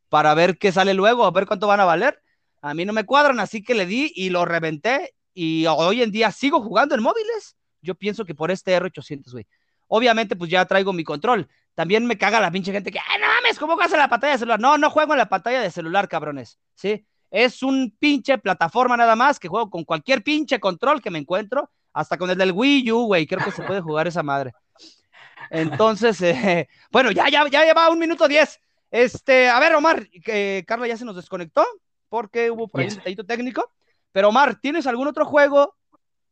para ver qué sale luego, a ver cuánto van a valer. A mí no me cuadran, así que le di y lo reventé. Y hoy en día sigo jugando en móviles. Yo pienso que por este R800, güey. Obviamente, pues ya traigo mi control. También me caga la pinche gente que, ¡ay, no mames! ¿Cómo juegas en la pantalla de celular? No, no juego en la pantalla de celular, cabrones. ¿Sí? Es un pinche plataforma nada más que juego con cualquier pinche control que me encuentro, hasta con el del Wii U, güey. Creo que se puede jugar esa madre. Entonces, <laughs> eh, bueno, ya, ya, ya lleva un minuto diez. Este, a ver, Omar, que Carla ya se nos desconectó porque hubo por ahí un detallito técnico. Pero Omar, ¿tienes algún otro juego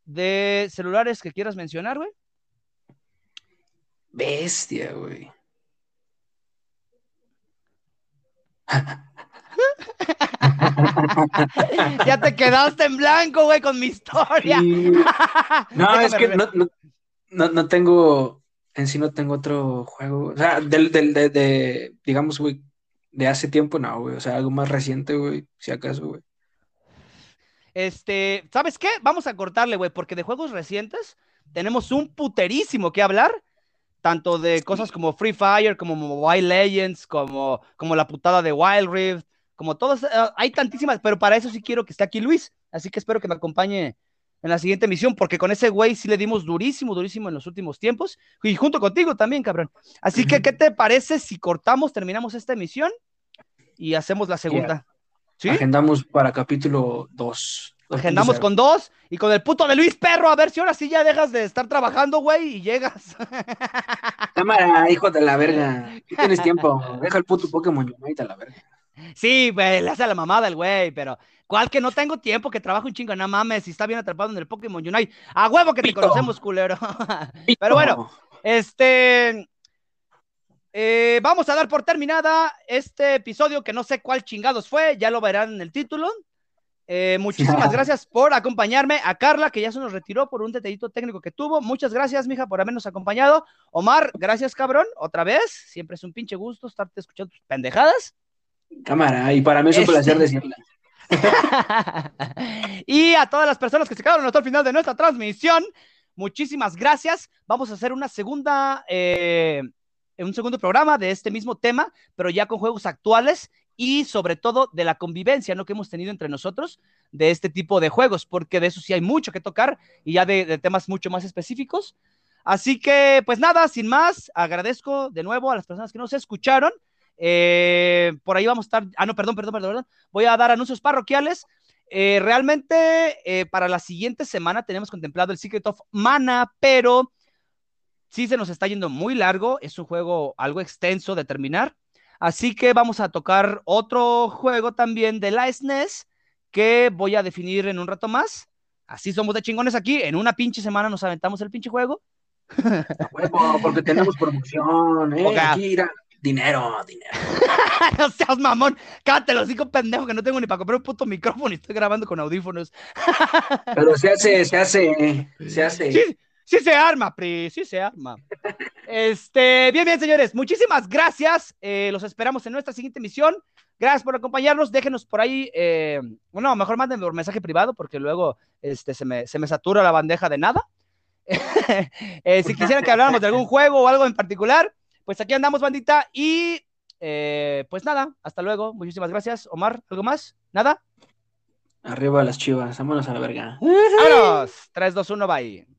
de celulares que quieras mencionar, güey? Bestia, güey. <laughs> ya te quedaste en blanco, güey, con mi historia. <laughs> no, es que no, no, no, tengo, en sí no tengo otro juego. O sea, del, del, de, de, digamos, güey, de hace tiempo, no, güey. O sea, algo más reciente, güey, si acaso, güey. Este, ¿sabes qué? Vamos a cortarle, güey, porque de juegos recientes tenemos un puterísimo que hablar, tanto de cosas como Free Fire, como Mobile Legends, como, como la putada de Wild Rift, como todas, eh, hay tantísimas, pero para eso sí quiero que esté aquí Luis, así que espero que me acompañe en la siguiente emisión, porque con ese güey sí le dimos durísimo, durísimo en los últimos tiempos, y junto contigo también, cabrón. Así que, <clears throat> ¿qué te parece si cortamos, terminamos esta emisión y hacemos la segunda? ¿Sí? Agendamos para capítulo 2. Agendamos con dos y con el puto de Luis Perro, a ver si ahora sí ya dejas de estar trabajando, güey, y llegas. <laughs> Cámara, hijo de la verga. tienes tiempo? Deja el puto Pokémon Unite a la verga. Sí, güey, le hace la mamada el güey, pero ¿cuál que no tengo tiempo, que trabajo un chingo? No mames, si está bien atrapado en el Pokémon Unite. A huevo que te conocemos, culero. <laughs> pero bueno, este. Eh, vamos a dar por terminada este episodio que no sé cuál chingados fue, ya lo verán en el título. Eh, muchísimas <laughs> gracias por acompañarme. A Carla, que ya se nos retiró por un detallito técnico que tuvo. Muchas gracias, mija, por habernos acompañado. Omar, gracias, cabrón. Otra vez. Siempre es un pinche gusto estarte escuchando tus pendejadas. Cámara, y para mí es un placer este decirla. <laughs> y a todas las personas que se quedaron hasta el final de nuestra transmisión, muchísimas gracias. Vamos a hacer una segunda, eh, un segundo programa de este mismo tema, pero ya con juegos actuales y sobre todo de la convivencia ¿no? que hemos tenido entre nosotros de este tipo de juegos, porque de eso sí hay mucho que tocar y ya de temas mucho más específicos. Así que, pues nada, sin más, agradezco de nuevo a las personas que nos escucharon. Eh, por ahí vamos a estar. Ah, no, perdón, perdón, perdón. Voy a dar anuncios parroquiales. Eh, realmente, eh, para la siguiente semana tenemos contemplado el Secret of Mana, pero sí se nos está yendo muy largo. Es un juego algo extenso de terminar. Así que vamos a tocar otro juego también de la SNES que voy a definir en un rato más. Así somos de chingones aquí. En una pinche semana nos aventamos el pinche juego. porque tenemos producción, ¿eh? Dinero, dinero. <laughs> no seas mamón. Cállate los cinco pendejos que no tengo ni para comprar un puto micrófono y estoy grabando con audífonos. Pero se hace, se hace, <laughs> se hace. Sí, sí se arma, Pri, sí se arma. Este, bien, bien, señores. Muchísimas gracias. Eh, los esperamos en nuestra siguiente emisión. Gracias por acompañarnos. Déjenos por ahí, eh, bueno, mejor mándenme por mensaje privado porque luego este, se, me, se me satura la bandeja de nada. <laughs> Eh, si quisieran que habláramos de algún juego o algo en particular, pues aquí andamos, bandita. Y pues nada, hasta luego. Muchísimas gracias. Omar, ¿algo más? ¿Nada? Arriba las chivas, vámonos a la verga. ¡Vámonos! 3, 2, 1, bye.